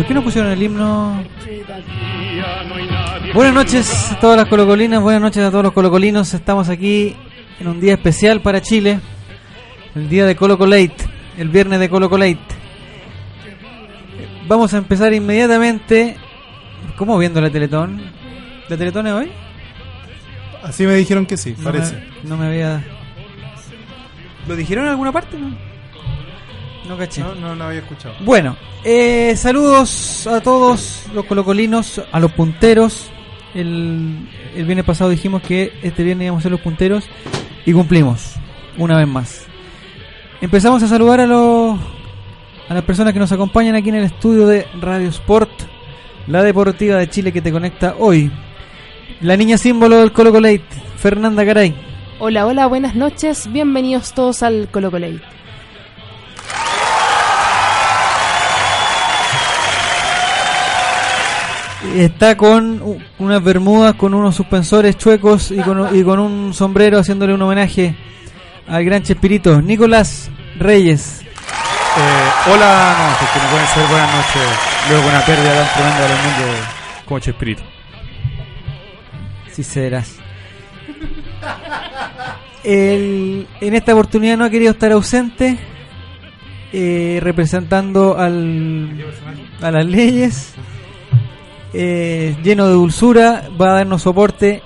Por qué no pusieron el himno? Buenas noches a todas las colocolinas, buenas noches a todos los colocolinos. Estamos aquí en un día especial para Chile, el día de Colocolate, el viernes de Colocolate. Vamos a empezar inmediatamente. ¿Cómo viendo la Teletón? ¿La Teletón es hoy? Así me dijeron que sí, No parece. me, no me había. ¿Lo dijeron en alguna parte? No, no caché. No, no, no había escuchado. Bueno, eh, saludos a todos los colocolinos, a los punteros. El, el viernes pasado dijimos que este viernes íbamos a ser los punteros y cumplimos, una vez más. Empezamos a saludar a los a las personas que nos acompañan aquí en el estudio de Radio Sport, la deportiva de Chile que te conecta hoy. La niña símbolo del Colo Colate, Fernanda Garay. Hola, hola, buenas noches. Bienvenidos todos al Colo Colate. Está con unas bermudas, con unos suspensores chuecos y con, y con un sombrero haciéndole un homenaje al gran Chespirito, Nicolás Reyes. Eh, hola, no, porque no pueden ser buenas noches. Luego una pérdida tan tremenda del mundo como Chespirito. Si serás. El- en esta oportunidad no ha querido estar ausente, eh, representando al, a las leyes, eh, lleno de dulzura, va a darnos soporte.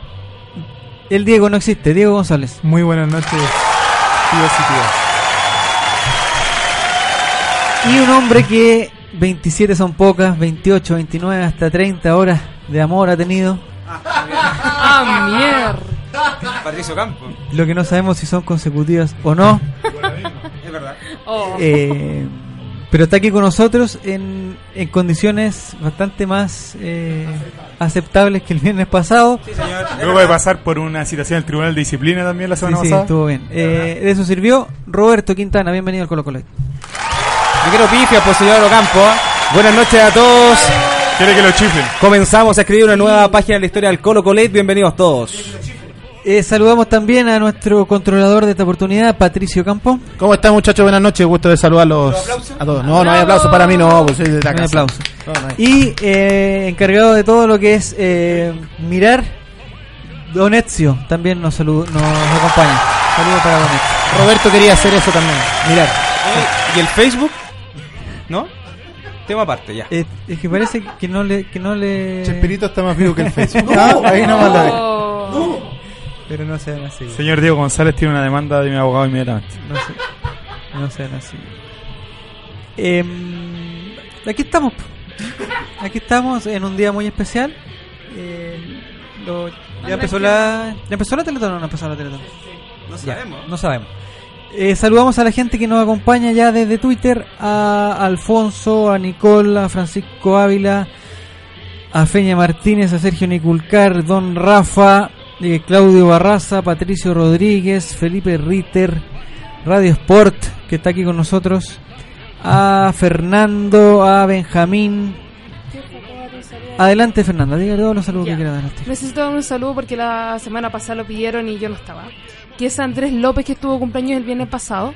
El Diego no existe, Diego González. Muy buenas noches, tíos y tías. Y un hombre que 27 son pocas, 28, 29, hasta 30 horas de amor ha tenido. ¡Ah, mierda! Patricio Campo. Lo que no sabemos si son consecutivas o no. Es verdad. Oh. Eh, pero está aquí con nosotros en, en condiciones bastante más eh, aceptables que el viernes pasado. Sí, señor. Luego de pasar por una citación del Tribunal de Disciplina también la Sí, semana sí, pasada. estuvo bien. Eh, de eso sirvió Roberto Quintana. Bienvenido al Colo Colo. Yo quiero pifia, pues señor Ocampo. Buenas noches a todos. Quiere que lo chiflen. Comenzamos a escribir una nueva página de la historia del Colo Colate. Bienvenidos todos. Eh, saludamos también a nuestro controlador de esta oportunidad, Patricio Campo. ¿Cómo están muchachos? Buenas noches, gusto de saludarlos a todos. No, no hay aplauso para mí, no, pues soy de la casa. aplauso. No, no hay. Y eh, encargado de todo lo que es eh, mirar, Don Ezio también nos, saluda, nos acompaña. Saludos para Don Ezio. Roberto quería hacer eso también. Mirar. ¿Y el Facebook? ¿No? Tema aparte, ya. Eh, es que parece que no le... Que no le... Chespirito está más vivo que el Facebook. Ah, ahí nomás la dejo. Oh. Pero no sean así. Señor Diego González tiene una demanda de mi abogado inmediatamente. No, se- no sean así. Em, aquí estamos. Aquí estamos en un día muy especial. Eh, lo- ya empezó la... ¿Ya empezó la teletón o no empezó la teletón? No Ya, no sabemos. Eh, saludamos a la gente que nos acompaña ya desde Twitter, a Alfonso, a Nicole, a Francisco Ávila, a Feña Martínez, a Sergio Niculcar, Don Rafa, eh, Claudio Barraza, Patricio Rodríguez, Felipe Ritter, Radio Sport, que está aquí con nosotros, a Fernando, a Benjamín. Adelante Fernanda, diga todos los saludos Ya. que quiera dar. Necesito dar un saludo porque la semana pasada lo pidieron y yo no estaba. Que es Andrés López, que estuvo cumpleaños el viernes pasado.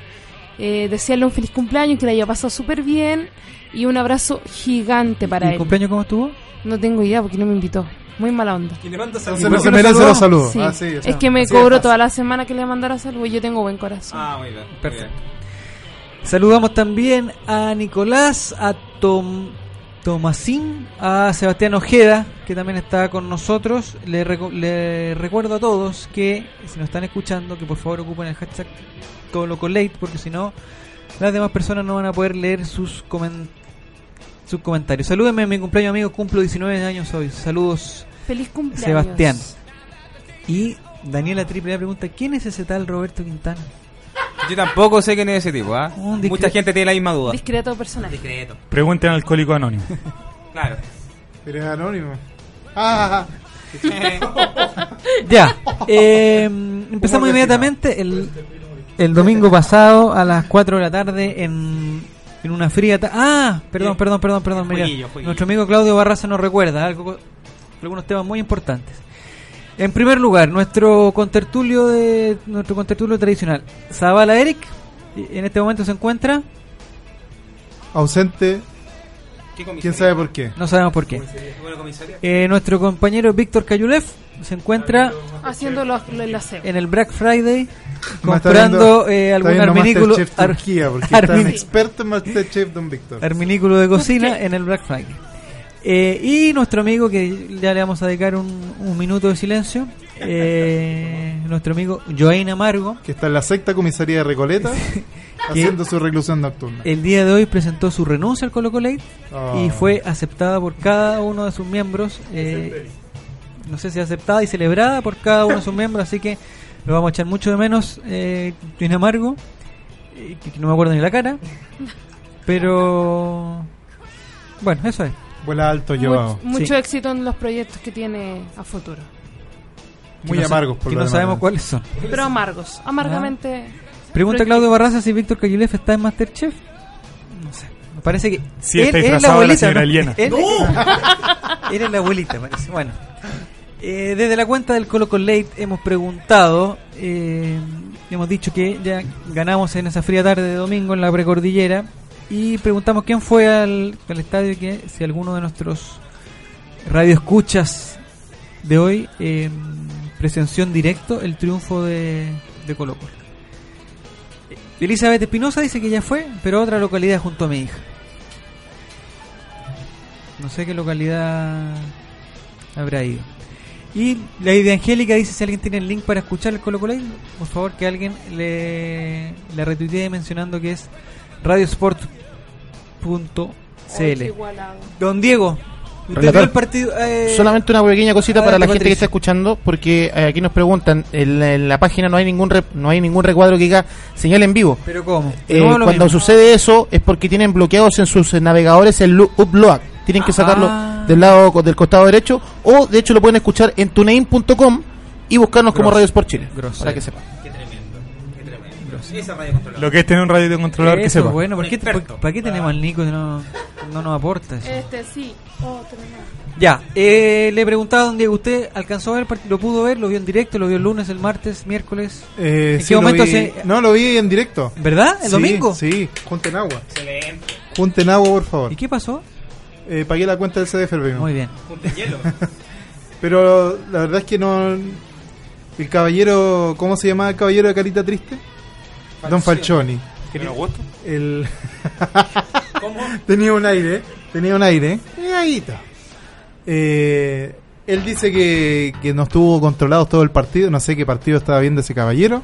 Eh, desearle un feliz cumpleaños, que le haya pasado súper bien. Y un abrazo gigante para ¿Y el él. cumpleaños cómo estuvo? No tengo idea porque no me invitó. Muy mala onda. Y le manda Entonces saludos. no se merece los saludos. Sí. Ah, sí, o sea, es que me fácil. toda la semana que le mandara salud y yo tengo buen corazón. Ah, muy bien. muy Perfecto. bien. Saludamos también a Nicolás, a Tom, Tomasín, a Sebastián Ojeda, que también está con nosotros. Le, reco- le recuerdo a todos que, si nos están escuchando, que por favor ocupen el hashtag Colocolate, porque si no, las demás personas no van a poder leer sus, comen- sus comentarios. Salúdenme, mi cumpleaños amigo, cumplo 19 años hoy. Saludos, Feliz cumpleaños. Sebastián. Y Daniela Triple pregunta, ¿quién es ese tal Roberto Quintana? Yo tampoco sé quién es ese tipo, ¿ah? Mucha gente tiene la misma duda. Discreto personaje. Discreto. Pregunten al alcohólico anónimo. Claro. Pero es anónimo. Ah, Ya, eh, empezamos inmediatamente el, el domingo pasado a las 4 de la tarde en, en una fría... ta- ah, perdón, perdón, perdón, perdón. mira, nuestro amigo Claudio Barraza nos recuerda algo, algunos temas muy importantes. En primer lugar, nuestro contertulio de nuestro contertulio tradicional, Zavala Eric, en este momento se encuentra, ausente. ¿Quién sabe por qué? no sabemos por qué. Eh, nuestro compañero Víctor Cayulev se encuentra Haciendo los, en el Black Friday comprando eh, algún arminículo, Masterchef ar- Turquía, porque está un armin- experto en Masterchef, Don Víctor. arminículo de cocina en el Black Friday. Eh, y nuestro amigo, que ya le vamos a dedicar un, un minuto de silencio, eh, nuestro amigo Joaín Amargo, Que está en la sexta comisaría de Recoleta, haciendo su reclusión nocturna. el día de hoy presentó su renuncia al Colo Colate Oh. y fue aceptada por cada uno de sus miembros. eh, no sé si aceptada y celebrada por cada uno de sus miembros, así que lo vamos a echar mucho de menos. Eh, Joaín Amargo, eh, que no me acuerdo ni la cara, pero bueno, eso es. Vuela alto, Much- Joao. mucho Sí. éxito en los proyectos que tiene a futuro. Muy Que no amargos, por que lo no demás. sabemos cuáles son. Pero amargos. Amargamente. Pregunta Pero- Claudio Barraza si Víctor Cayulef está en Masterchef. No sé. Me parece que. Sí, está disfrazado de la señora Eliana. Él, él es la abuelita, parece. Bueno. Eh, desde la cuenta del Colo Late hemos preguntado. eh, hemos dicho que ya ganamos en esa fría tarde de domingo en la precordillera. Y preguntamos quién fue al, al estadio que si alguno de nuestros radioescuchas de hoy eh, presenció en directo el triunfo de, de Colo Colo. Elizabeth Espinosa dice que ya fue, pero a otra localidad junto a mi hija. No sé qué localidad habrá ido. Y la idea Angélica dice si alguien tiene el link para escuchar el Colo Colo, por favor que alguien le, le retuitee mencionando que es radiosport.cl. Don Diego, ¿usted Relator. vio el partido? eh, Solamente una pequeña cosita para la gente que está escuchando, porque eh, aquí nos preguntan, en la, en la página no hay ningún re- no hay ningún recuadro que diga señal en vivo. ¿Pero cómo? Eh, No, cuando mismo. sucede eso es porque tienen bloqueados en sus navegadores el upload. Tienen que sacarlo Ah. del lado del costado derecho o de hecho lo pueden escuchar en tunein.com y buscarnos como. Radio Sport Chile. Para que sepan. Lo que es tener un radio controlador que sepa. bueno, ¿por qué, por- ¿para qué tenemos al Nico si no, no nos aporta eso? Este sí. Otro no. Ya, eh, le preguntaba a don Diego, ¿usted alcanzó a ver, lo pudo ver, lo vio en directo, lo vio el lunes, el martes, miércoles? Eh, ¿En sí, qué momento vi- se- No, lo vi en directo. ¿Verdad? ¿El Sí, domingo? Sí, junten agua. Junten agua, por favor. ¿Y qué pasó? Eh, pagué la cuenta del CDF el Muy bien. Pero la verdad es que no. El caballero. ¿Cómo se llama el caballero de Carita Triste? Don Falcioni. El... tenía un aire. Tenía un aire. Eh, ahíta. Eh, él dice que, que no estuvo controlado todo el partido. No sé qué partido estaba viendo ese caballero.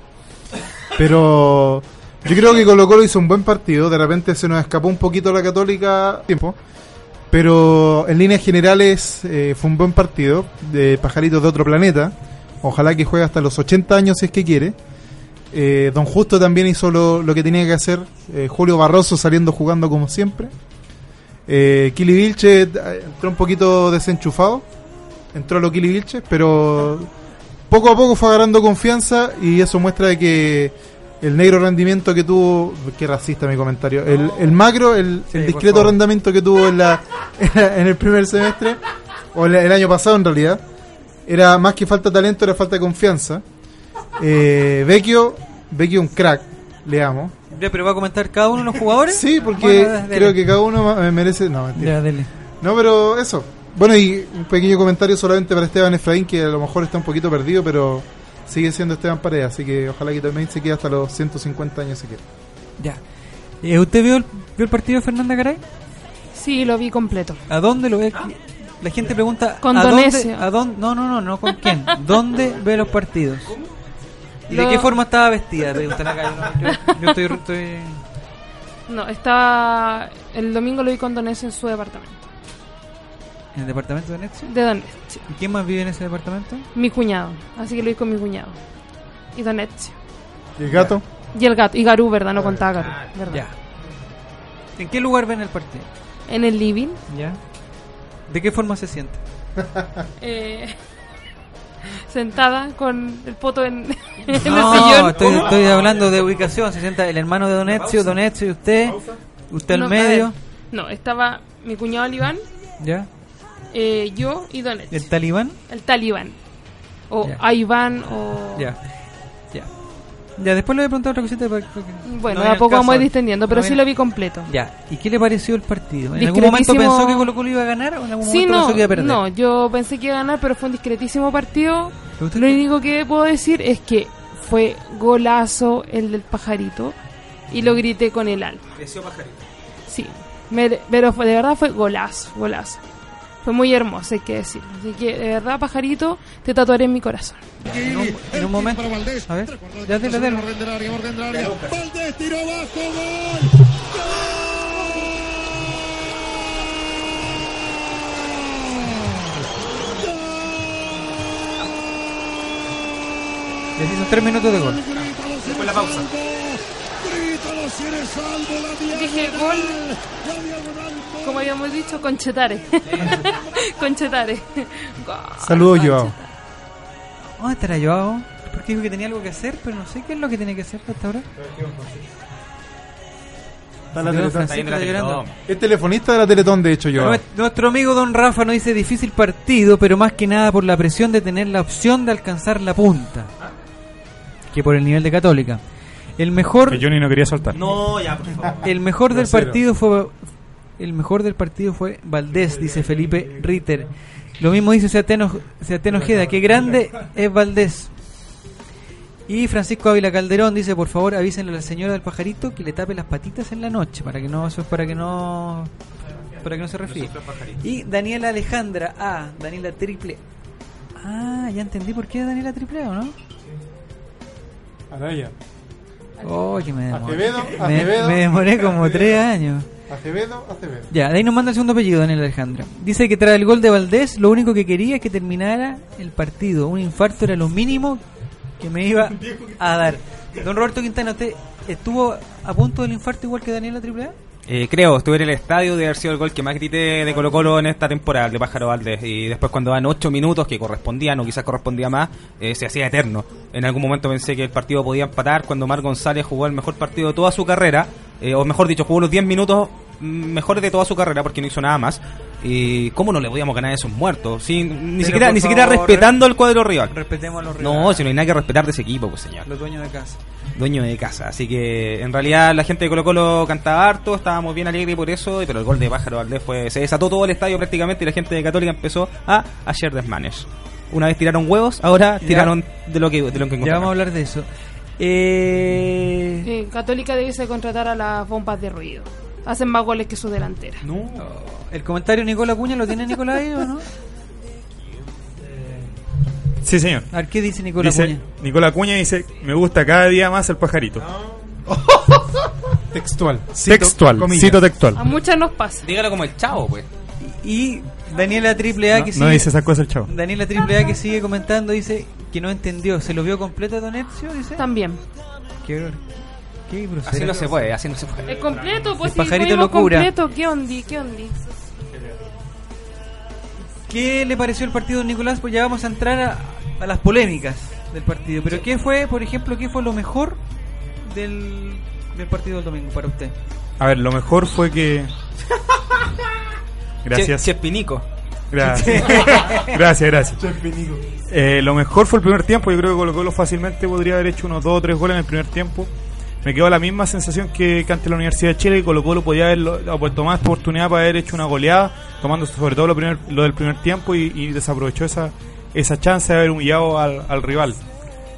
Pero yo creo que Colo Colo hizo un buen partido. De repente se nos escapó un poquito la Católica tiempo. Pero en líneas generales eh, fue un buen partido de pajaritos de otro planeta. Ojalá que juegue hasta los 80 años si es que quiere. Eh, Don Justo también hizo lo, lo que tenía que hacer. Eh, Julio Barroso saliendo jugando como siempre. Eh, Kili Vilche eh, entró un poquito desenchufado. Entró lo Kili Vilche, pero poco a poco fue agarrando confianza y eso muestra de que el negro rendimiento que tuvo, qué racista mi comentario, el, el macro, el, Sí, el discreto rendimiento que tuvo en, la, en el primer semestre, o el, el año pasado en realidad, era más que falta de talento, era falta de confianza. Eh, Vecchio, Vecchio un crack, le amo. Ya, ¿Pero va a comentar cada uno de los jugadores? Sí, porque Bueno, creo que cada uno merece... No, mentira. Ya, dele. No, pero eso. Bueno, y un pequeño comentario solamente para Esteban Efraín, que a lo mejor está un poquito perdido, pero sigue siendo Esteban Paredes, así que ojalá que también se quede hasta los 150 años si quiere. Ya. Eh, ¿Usted vio el, vio el partido de Fernanda Garay? Sí, lo vi completo. ¿A dónde lo ve? La gente pregunta. Con ¿a dónde, ¿A dónde? No, no, no, no, ¿con quién? ¿Dónde ve los partidos? ¿Y de qué forma estaba vestida? Calle. No, yo, yo estoy, estoy- No, estaba. El domingo lo vi con Donesio en su departamento. en el departamento de Nexo. De Donesio. ¿Y quién más vive en ese departamento? Mi cuñado. Así que lo vi con mi cuñado. Y Donesio. ¿Y el gato? Y el gato. Y Garú, ¿verdad? No contaba Garú. ¿verdad? Ya. ¿En qué lugar ven el partido? En el living. Ya. ¿De qué forma se siente? eh, sentada con el poto en, en el No, sillón. estoy, estoy hablando de ubicación. Se sienta el hermano de Don Ezio, Don Ezio y usted. Usted No, al medio. No, estaba mi cuñado Iván, ¿Ya? eh, yo y Donetsk. ¿El talibán? El talibán. O Ya. a Iván o... Ya. Ya. Ya, después le voy a preguntar otra cosita. para- porque Bueno, no a poco vamos a ir distendiendo, pero No sí lo vi completo. Ya. ¿Y qué le pareció el partido? ¿En algún momento pensó que Colo Colo iba a ganar o en algún Sí, momento no, pensó que iba a perder? no, yo pensé que iba a ganar, pero fue un discretísimo partido. ¿Pero usted Lo qué- único que puedo decir es que fue golazo el del pajarito y lo grité con el alma. Sí, me- pero fue, de verdad fue golazo, golazo. Fue muy hermoso, hay que decir. Así que, de verdad, pajarito, te tatuaré en mi corazón. En un, en un momento. A ver. Ya te lo. Valdés tiró abajo, gol. Les hizo tres minutos de gol. Después la pausa. Dije gol, como habíamos dicho, conchetare. conchetare. Gol, Saludos, Joao. ¿Dónde estará Joao? Porque dijo que tenía algo que hacer, pero no sé qué es lo que tiene que hacer hasta ahora. Está la Teletón. La. Teletón. Es telefonista de la Teletón, de hecho, yo. Nues- Nuestro amigo Don Rafa nos dice difícil partido, pero más que nada por la presión de tener la opción de alcanzar la punta. Que por el nivel de Católica. El mejor, Que Johnny no quería soltar. No, ya, por favor. el mejor del partido fue el mejor del partido fue Valdés, dice Felipe Ritter. Lo mismo dice Seateno, Seateno Ojeda, que grande es Valdés. Y Francisco Ávila Calderón dice, por favor avísenle a la señora del pajarito que le tape las patitas en la noche, para que no, eso es para que no, para que no se refríe. Y Daniela Alejandra A, Daniela Triple. Ah, ya entendí por qué Daniela Triple A, ¿o no? Araya. Oh, que me demoré. Acevedo, Me, Acevedo, me demoré como Acevedo. tres años. Acevedo, Acevedo. Ya, de ahí nos manda el segundo apellido, Daniel Alejandra. Dice que tras el gol de Valdés, lo único que quería es que terminara el partido. Un infarto era lo mínimo que me iba a dar. Don Roberto Quintana, ¿usted estuvo a punto del infarto igual que Daniela AAA? Eh, creo, estuve en el estadio de haber sido el gol que más grité de Colo Colo en esta temporada, el de Pájaro Valdés. Y después cuando van 8 minutos, que correspondían o quizás correspondía más, eh, se hacía eterno. En algún momento pensé que el partido podía empatar cuando Mar González jugó el mejor partido de toda su carrera, eh, o mejor dicho, jugó los 10 minutos mejores de toda su carrera porque no hizo nada más. Y cómo no le podíamos ganar a esos muertos, sin, ni Pero, siquiera ni siquiera respetando el cuadro rival. Respetemos a los No, si no hay nada que respetar de ese equipo, pues señor los dueños de casa. Dueño de casa. Así que en realidad la gente de Colo Colo cantaba harto, estábamos bien alegres por eso, pero el gol de Pájaro Valdés fue, se desató todo el estadio prácticamente y la gente de Católica empezó a hacer desmanes. Una vez tiraron huevos, ahora Ya. tiraron de lo que de lo que Ya vamos a hablar de eso. Eh... Católica debiese contratar a las bombas de ruido. Hacen más goles que su delantera. No. ¿El comentario de Nicolás Cuña lo tiene Nicolás ahí o no? Sí, señor. A ver, ¿qué dice Nicolás Dice, Cuña? Nicolás Cuña dice, me gusta cada día más el pajarito. Textual. Cito, textual, comillas. cito textual. A muchas nos pasa. Dígalo como el chavo, pues. Y Daniela AAA No, que no sigue... dice esas cosas el chavo. Daniela AAA que sigue comentando dice que no entendió. ¿Se lo vio completo Don Ezio? Dice. También. Qué, qué. Así no se puede, así no se puede. Es completo, pues El si pajarito locura. completo. ¿Qué ondi? ¿Qué ondi? ¿Qué le pareció el partido de Nicolás? Pues ya vamos a entrar a, a las polémicas del partido. Pero ¿qué fue, por ejemplo, qué fue lo mejor del, del partido del domingo para usted? A ver, lo mejor fue que... Gracias. Che- Chespinico. Gracias. gracias, gracias. Eh, lo mejor fue el primer tiempo. Yo creo que Colo Colo fácilmente podría haber hecho unos dos o tres goles en el primer tiempo. Me quedó la misma sensación que, que ante la Universidad de Chile. Colo Colo podía haber puesto más oportunidad para haber hecho una goleada, tomando sobre todo lo, primer- lo del primer tiempo y, y desaprovechó esa, esa chance de haber humillado al, al rival.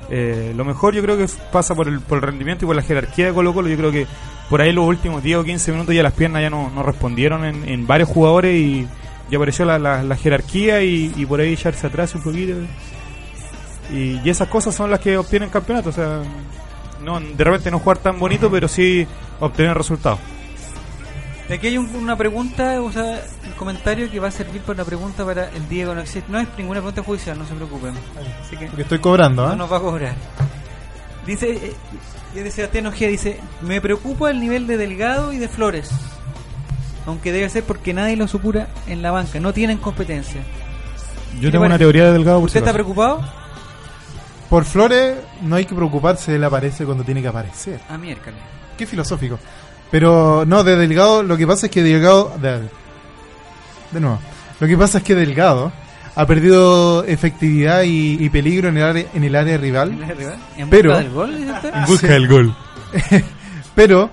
Eh, lo mejor yo creo que pasa por el, rendimiento y por la jerarquía de Colo Colo. Yo creo que por ahí los últimos 10 o 15 minutos ya las piernas ya no, respondieron en, en varios jugadores y ya apareció la, la, jerarquía y, por ahí echarse atrás un poquito. Y, y esas cosas son las que obtienen campeonato. O sea, no, de repente no jugar tan bonito, pero sí obtener resultados. Aquí hay un- una pregunta, o sea, un comentario que va a servir para una pregunta para el Diego. No, existe- no es ninguna pregunta judicial, no se preocupen. Así que Porque estoy cobrando, no ¿ah? nos va a cobrar. Dice, eh, dice Sebastián Ojea, dice, me preocupa el nivel de Delgado y de Flores. Aunque debe ser porque nadie lo supura en la banca, no tienen competencia. Yo ¿Qué tengo una teoría de Delgado. por ¿Usted si está preocupado? Por Flores no hay que preocuparse, él aparece cuando tiene que aparecer. Ah, miércoles. Qué filosófico. Pero no, de Delgado, lo que pasa es que Delgado. De, de nuevo. Lo que pasa es que Delgado ha perdido efectividad y, y peligro en el área, en el área rival. ¿En Pero- busca del gol? En busca del gol. Pero,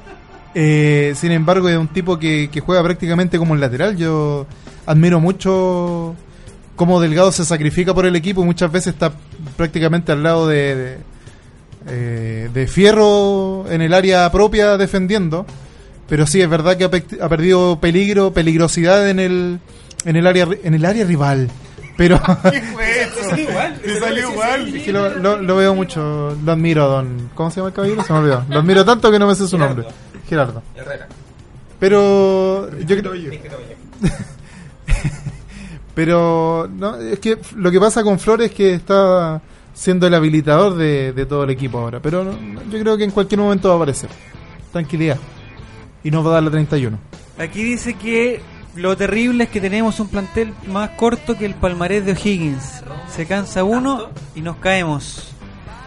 eh, sin embargo, es un tipo que, que juega prácticamente como un lateral. Yo admiro mucho cómo Delgado se sacrifica por el equipo y muchas veces está prácticamente al lado de, de, eh, de Fierro en el área propia defendiendo. Pero sí, es verdad que ha, pe- ha perdido peligro, peligrosidad en el, en el área ri- en el área rival. Pero Te salió igual. es que lo, lo- lo veo mucho, lo admiro, don. ¿Cómo se llama el caballero? Se me olvidó. Lo admiro tanto que no me sé su nombre. Gerardo. Pero yo creo. Pero no, es que lo que pasa con Flores es que está siendo el habilitador de, de todo el equipo ahora. Pero no- yo creo que en cualquier momento va a aparecer. Tranquilidad. Y nos va a dar la 31. Aquí dice que lo terrible es que tenemos un plantel más corto que el palmarés de O'Higgins. Se cansa uno y nos caemos.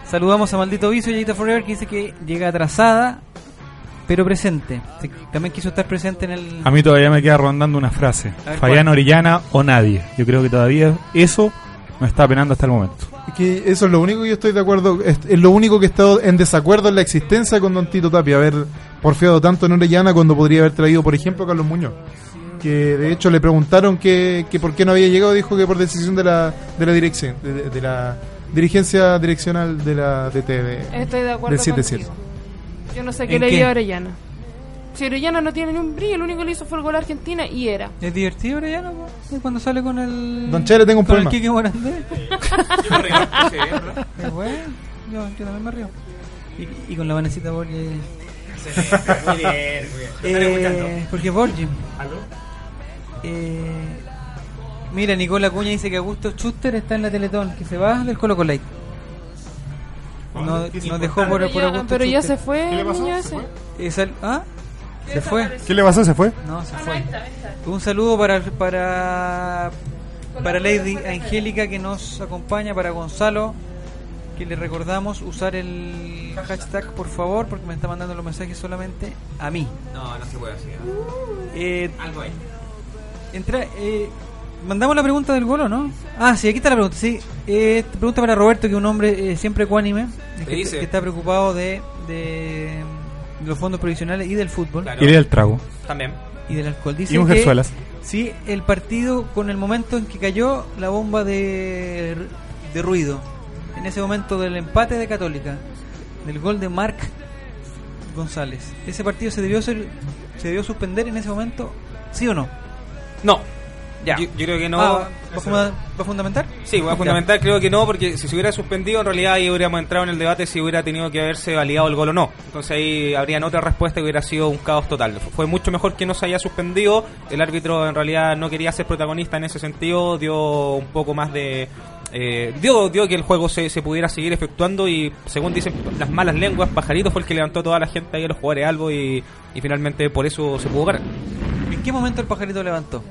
Saludamos a Maldito Vicio y Yayita Forever que dice que llega atrasada, pero presente. También quiso estar presente en el... A mí todavía me queda rondando una frase. Fabián. Orellana o nadie. Yo creo que todavía eso me está penando hasta el momento. Que eso es lo único que yo estoy de acuerdo, es, es lo único que he estado en desacuerdo en la existencia con Don Tito Tapia, haber porfiado tanto en Orellana cuando podría haber traído, por ejemplo, a Carlos Muñoz. Que de hecho le preguntaron que, que por qué no había llegado, dijo que por decisión de la, de la dirección, de, de- de la dirigencia direccional de la DT de, Estoy de acuerdo del 7-7. contigo. Yo no sé qué ¿En le qué? dio a Orellana. Si Orellana no tiene ni un brillo, lo único que le hizo fue el gol a Argentina y era. ¿Es divertido ya no? Cuando sale con el... Don Chele, tengo un con el problema. Kike Morandé. Es bueno, yo, yo también me río. Y, y con la Vanesita Borges. Eh, porque Borges. Eh, mira, Nicola Cuña dice que Augusto Schuster está en la Teletón, que se va del Colo Colo. No, nos dejó por, Pero por ya, Augusto pero ya se Schuster. fue el niño ese. Eh, sal- ¿Ah? Se fue. ¿Qué le pasó? ¿Se fue? No, se fue. Un saludo para para para Lady Angélica que nos acompaña, para Gonzalo, que le recordamos usar el hashtag por favor, porque me está mandando los mensajes solamente a mí. No, no se puede así. Eh, Algo ahí. entra, eh, mandamos la pregunta del golo, ¿no? Ah, sí, aquí está la pregunta. Sí, eh, pregunta para Roberto, que es un hombre eh, siempre ecuánime, que, dice? que está preocupado de, de los fondos provisionales y del fútbol Claro. Y del trago. También. y del alcohol. Dice Y Gersuelas. Sí, el partido con el momento en que cayó la bomba de, de ruido. En ese momento del empate de Católica. Del gol de Marc González. ¿Ese partido se debió, ser, se debió suspender en ese momento? ¿Sí o no? No. Ya. Yo, yo creo que no. Ah, ¿va, a fundamentar? Sí, voy a fundamental, creo que no, porque si se hubiera suspendido, en realidad ahí hubiéramos entrado en el debate si hubiera tenido que haberse validado el gol o no. Entonces ahí habrían otra respuesta que hubiera sido un caos total. Fue mucho mejor que no se haya suspendido. El árbitro en realidad no quería ser protagonista en ese sentido, dio un poco más de. eh, dio, dio que el juego se, se pudiera seguir efectuando y según dicen las malas lenguas, Pajarito fue el que levantó a toda la gente ahí a los jugadores algo y, y finalmente por eso se pudo ganar. ¿En qué momento el pajarito levantó?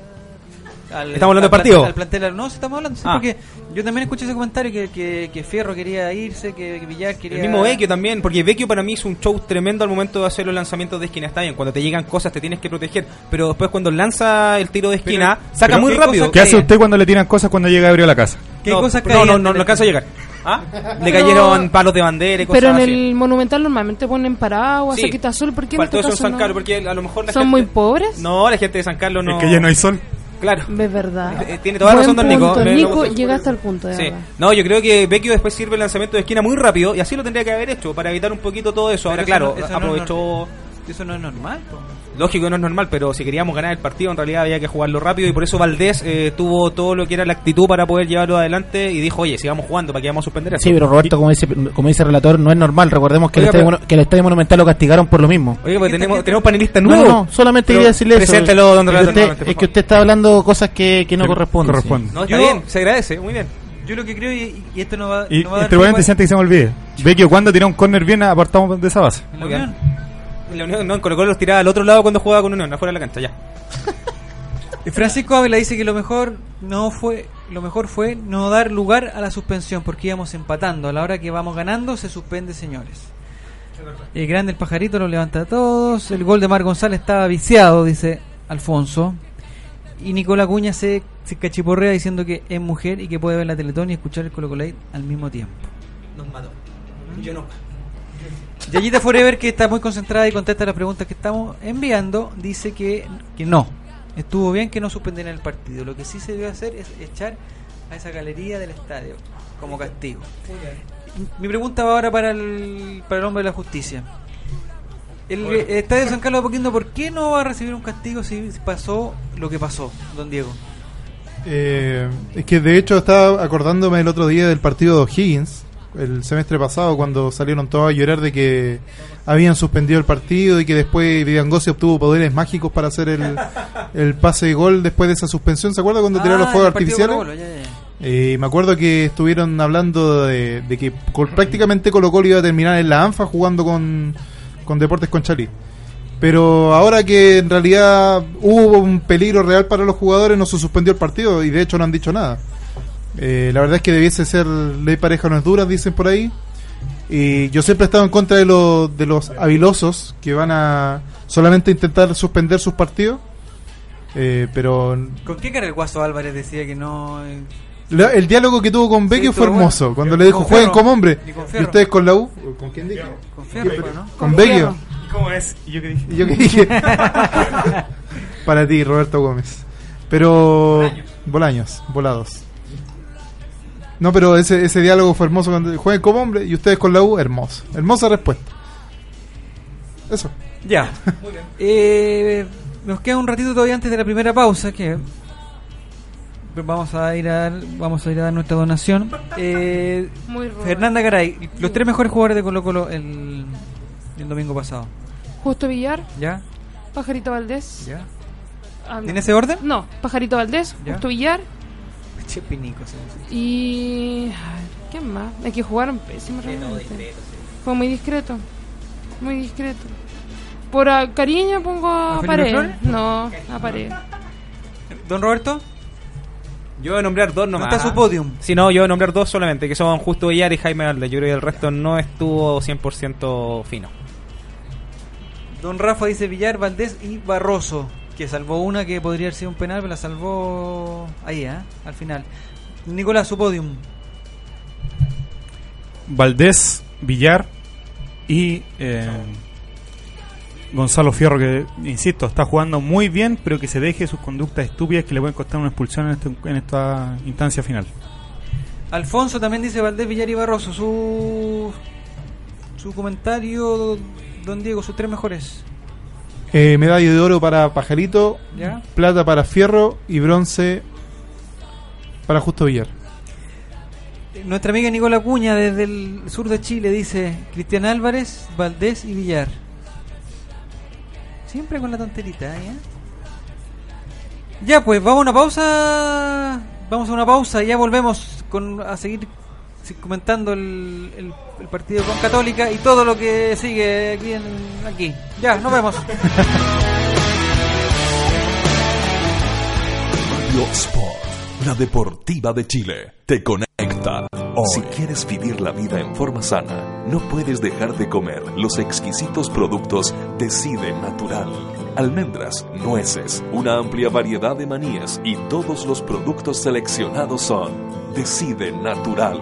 Al- ¿Estamos hablando al del partido? plantel- al plantel- no, sí estamos hablando, sí, Ah. porque yo también escuché ese comentario que, que, que Fierro quería irse, que, que Villar quería... El mismo Vecchio también, porque Vecchio para mí hizo un show tremendo al momento de hacer los lanzamientos de esquina. Está bien, cuando te llegan cosas te tienes que proteger, pero después cuando lanza el tiro de esquina, saca pero muy ¿qué rápido. ¿Qué hace usted cuando le tiran cosas cuando llega Gabriel a la casa? ¿Qué no, cosas no, no, no, no alcanza a llegar. ¿Ah? Le Pero- cayeron palos de bandera y cosas Pero en así. el Monumental normalmente ponen paraguas, Sí. aquí está sol, ¿por qué en este eso en caso San no? Carlos, porque a lo mejor la ¿Son gente... muy pobres? No, la gente de San Carlos no... Es que ya no hay sol. Claro. Es verdad. Eh, Tiene toda la Buen razón, don Nico. Nico, llegaste al punto, de Sí. No, yo creo que Vecchio después sirve el lanzamiento de esquina muy rápido y así lo tendría que haber hecho para evitar un poquito todo eso. Pero Ahora, eso claro, no- eso no es aprovechó. Eso no es normal. po. Lógico, no es normal, pero si queríamos ganar el partido, en realidad había que jugarlo rápido y por eso Valdés eh, tuvo todo lo que era la actitud para poder llevarlo adelante y dijo, oye, sigamos jugando, ¿para qué vamos a suspender eso? Sí, pero Roberto, como dice, como dice el relator, no es normal. Recordemos que, Oiga, el, estadio, pero- que el Estadio Monumental lo castigaron por lo mismo. Oye, pues tenemos, tenemos panelistas No, nuevos. no, solamente quería decirle eso. Preséntelo, don Es que relator, usted- es que usted está hablando cosas que, que no Que corresponden. sí. No, está Yo- bien, se agradece, muy bien. Yo lo que creo, y, y esto no va, Y no va a dar antes que se me olvide. Vecchio, cuando tiró un corner bien, apartamos de esa base. Muy bien. La Unión, no, en Colo Colo los tiraba al otro lado cuando jugaba con Unión, afuera de la cancha, ya. Y Francisco Ávila dice que lo mejor no fue lo mejor fue no dar lugar a la suspensión porque íbamos empatando. A la hora que vamos ganando se suspende, señores. El grande el pajarito lo levanta a todos. El gol de Mar González estaba viciado, dice Alfonso. Y Nicolás Cuña se, se cachiporrea diciendo que es mujer y que puede ver la Teletón y escuchar el Colo Colate al mismo tiempo. Nos mató. Yo no. Yayita Forever, que está muy concentrada y contesta las preguntas que estamos enviando, dice que, que no. Estuvo bien que no suspendieran el partido. Lo que sí se debe hacer es echar a esa galería del estadio como castigo. Mi pregunta va ahora para el, para el hombre de la justicia. El, eh, estadio de San Carlos de Apoquindo, ¿por qué no va a recibir un castigo si pasó lo que pasó, don Diego? Eh, es que de hecho estaba acordándome el otro día del partido de O'Higgins, el semestre pasado, cuando salieron todos a llorar de que habían suspendido el partido y que después Vidangosi obtuvo poderes mágicos para hacer el, el pase de gol después de esa suspensión. ¿Se acuerda cuando tiraron los Ah, fuegos artificiales? Ya, ya. Eh, me acuerdo que estuvieron hablando de, de que col- prácticamente Colo Colo iba a terminar en la ANFA jugando con, con Deportes Conchalí. Pero ahora que en realidad hubo un peligro real para los jugadores, no se suspendió el partido y de hecho no han dicho nada. Eh, la verdad es que debiese ser ley pareja no es dura, dicen por ahí. Y yo siempre he estado en contra de, los de los habilosos que van a solamente intentar suspender sus partidos. Eh, pero ¿Con qué cara el Guaso Álvarez decía que no... eh, la- el diálogo que tuvo con Vecchio Sí, fue hermoso. bueno. Cuando Con le dijo, jueguen como hombre. Y con ustedes con la U. ¿Con quién dije? Con Fierro, ¿no? Con Vecchio. ¿Y cómo es? ¿Y yo qué dije? Y yo qué dije. Para ti, Roberto Gómez. Pero. Bolaños, volados. No, pero ese, ese diálogo fue hermoso cuando jueguen como hombre y ustedes con la U, hermoso. Hermosa respuesta. Eso. Ya. Eh, nos queda un ratito todavía antes de la primera pausa que vamos a ir a dar, vamos a ir a dar nuestra donación. Eh, Muy. Fernanda Garay, los tres mejores jugadores de Colo Colo el, el domingo pasado. Justo Villar, ¿Ya? Pajarito Valdés. ¿Ya? Ah, no. ¿En ese orden? No, Pajarito Valdés, Ya. Justo Villar Che, pinico, y... ¿Quién más? Es que jugaron pésimo realmente. Fue muy discreto. Muy discreto. Por cariño pongo ¿A pared. No, a pared. Don Roberto, Yo voy a nombrar dos ¿no nomás. está su podium? Si no, yo voy a nombrar dos solamente, que son Justo Villar y Jaime Valdés. Yo creo que el resto no estuvo 100% fino. Don Rafa dice Villar, Valdés y Barroso, que salvó una que podría haber sido un penal, pero la salvó ahí, ¿eh? Al final. Nicolás, su podium. Valdés, Villar y eh, Gonzalo Fierro, que, insisto, está jugando muy bien, pero que se deje sus conductas estúpidas que le pueden costar una expulsión en, este- en esta instancia final. Alfonso también dice Valdés, Villar y Barroso. Su, su comentario, don Diego, sus tres mejores. Eh, medalla de oro para Pajarito, ¿Ya? plata para Fierro y bronce para Justo Villar. Nuestra amiga Nicola Cuña desde el sur de Chile dice Cristian Álvarez, Valdés y Villar. Siempre con la tonterita, ¿eh? Ya, pues vamos a una pausa. Vamos a una pausa y ya volvemos con, a seguir comentando el, partido con Católica y todo lo que sigue aquí. En, aquí. Ya, nos vemos. Sport, la deportiva de Chile, te conecta. Si quieres vivir la vida en forma sana, no puedes dejar de comer los exquisitos productos Decide Natural. Almendras, nueces, una amplia variedad de manías y todos los productos seleccionados son Decide Natural.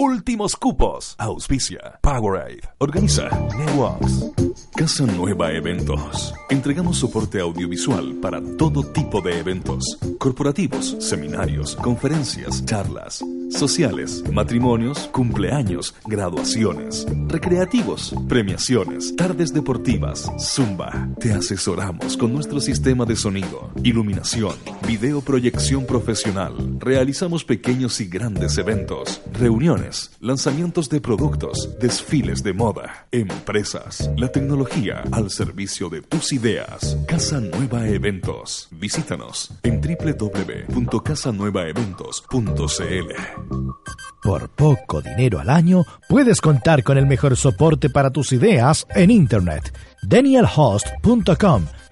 Últimos cupos. Auspicia. Powerade. Organiza. Networks. Casa Nueva Eventos. Entregamos soporte audiovisual para todo tipo de eventos. Corporativos, seminarios, conferencias, charlas, sociales, matrimonios, cumpleaños, graduaciones, recreativos, premiaciones, tardes deportivas, zumba. Te asesoramos con nuestro sistema de sonido, iluminación, video proyección profesional. Realizamos pequeños y grandes eventos, reuniones, lanzamientos de productos, desfiles de moda, empresas, la tecnología al servicio de tus ideas. Casa Nueva Eventos. Visítanos en www.casanuevaeventos.cl. Por poco dinero al año, puedes contar con el mejor soporte para tus ideas en Internet. DanielHost.com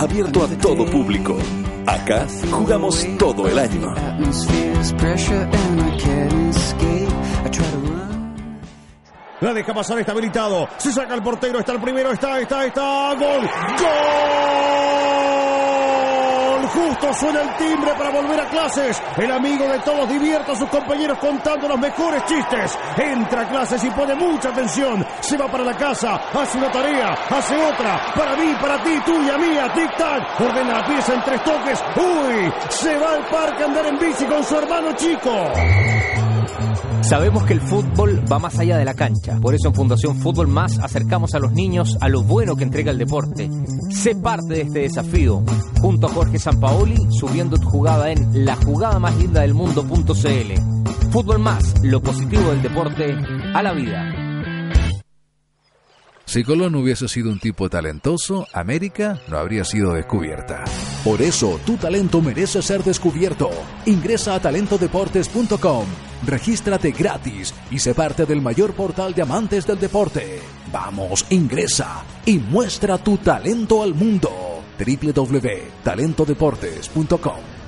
abierto a todo público. Acá jugamos todo el año. La deja pasar, está habilitado. Se saca el portero, está el primero, está, está, está. ¡Gol! ¡Gol! Justo suena el timbre para volver a clases. El amigo de todos divierte a sus compañeros contando los mejores chistes. Entra a clases y pone mucha atención. Se va para la casa, hace una tarea, hace otra. Para mí, para ti, tuya, mía, tic-tac. Ordena la pieza en tres toques. ¡Uy! Se va al parque a andar en bici con su hermano chico. Sabemos que el fútbol va más allá de la cancha. Por eso en Fundación Fútbol Más acercamos a los niños a lo bueno que entrega el deporte. Sé parte de este desafío. Junto a Jorge Sampaoli, subiendo tu jugada en la jugada más linda del mundo.cl. Fútbol Más, lo positivo del deporte a la vida. Si Colón hubiese sido un tipo talentoso, América no habría sido descubierta. Por eso, tu talento merece ser descubierto. Ingresa a talentodeportes.com, regístrate gratis y sé parte del mayor portal de amantes del deporte. Vamos, ingresa y muestra tu talento al mundo. www.talentodeportes.com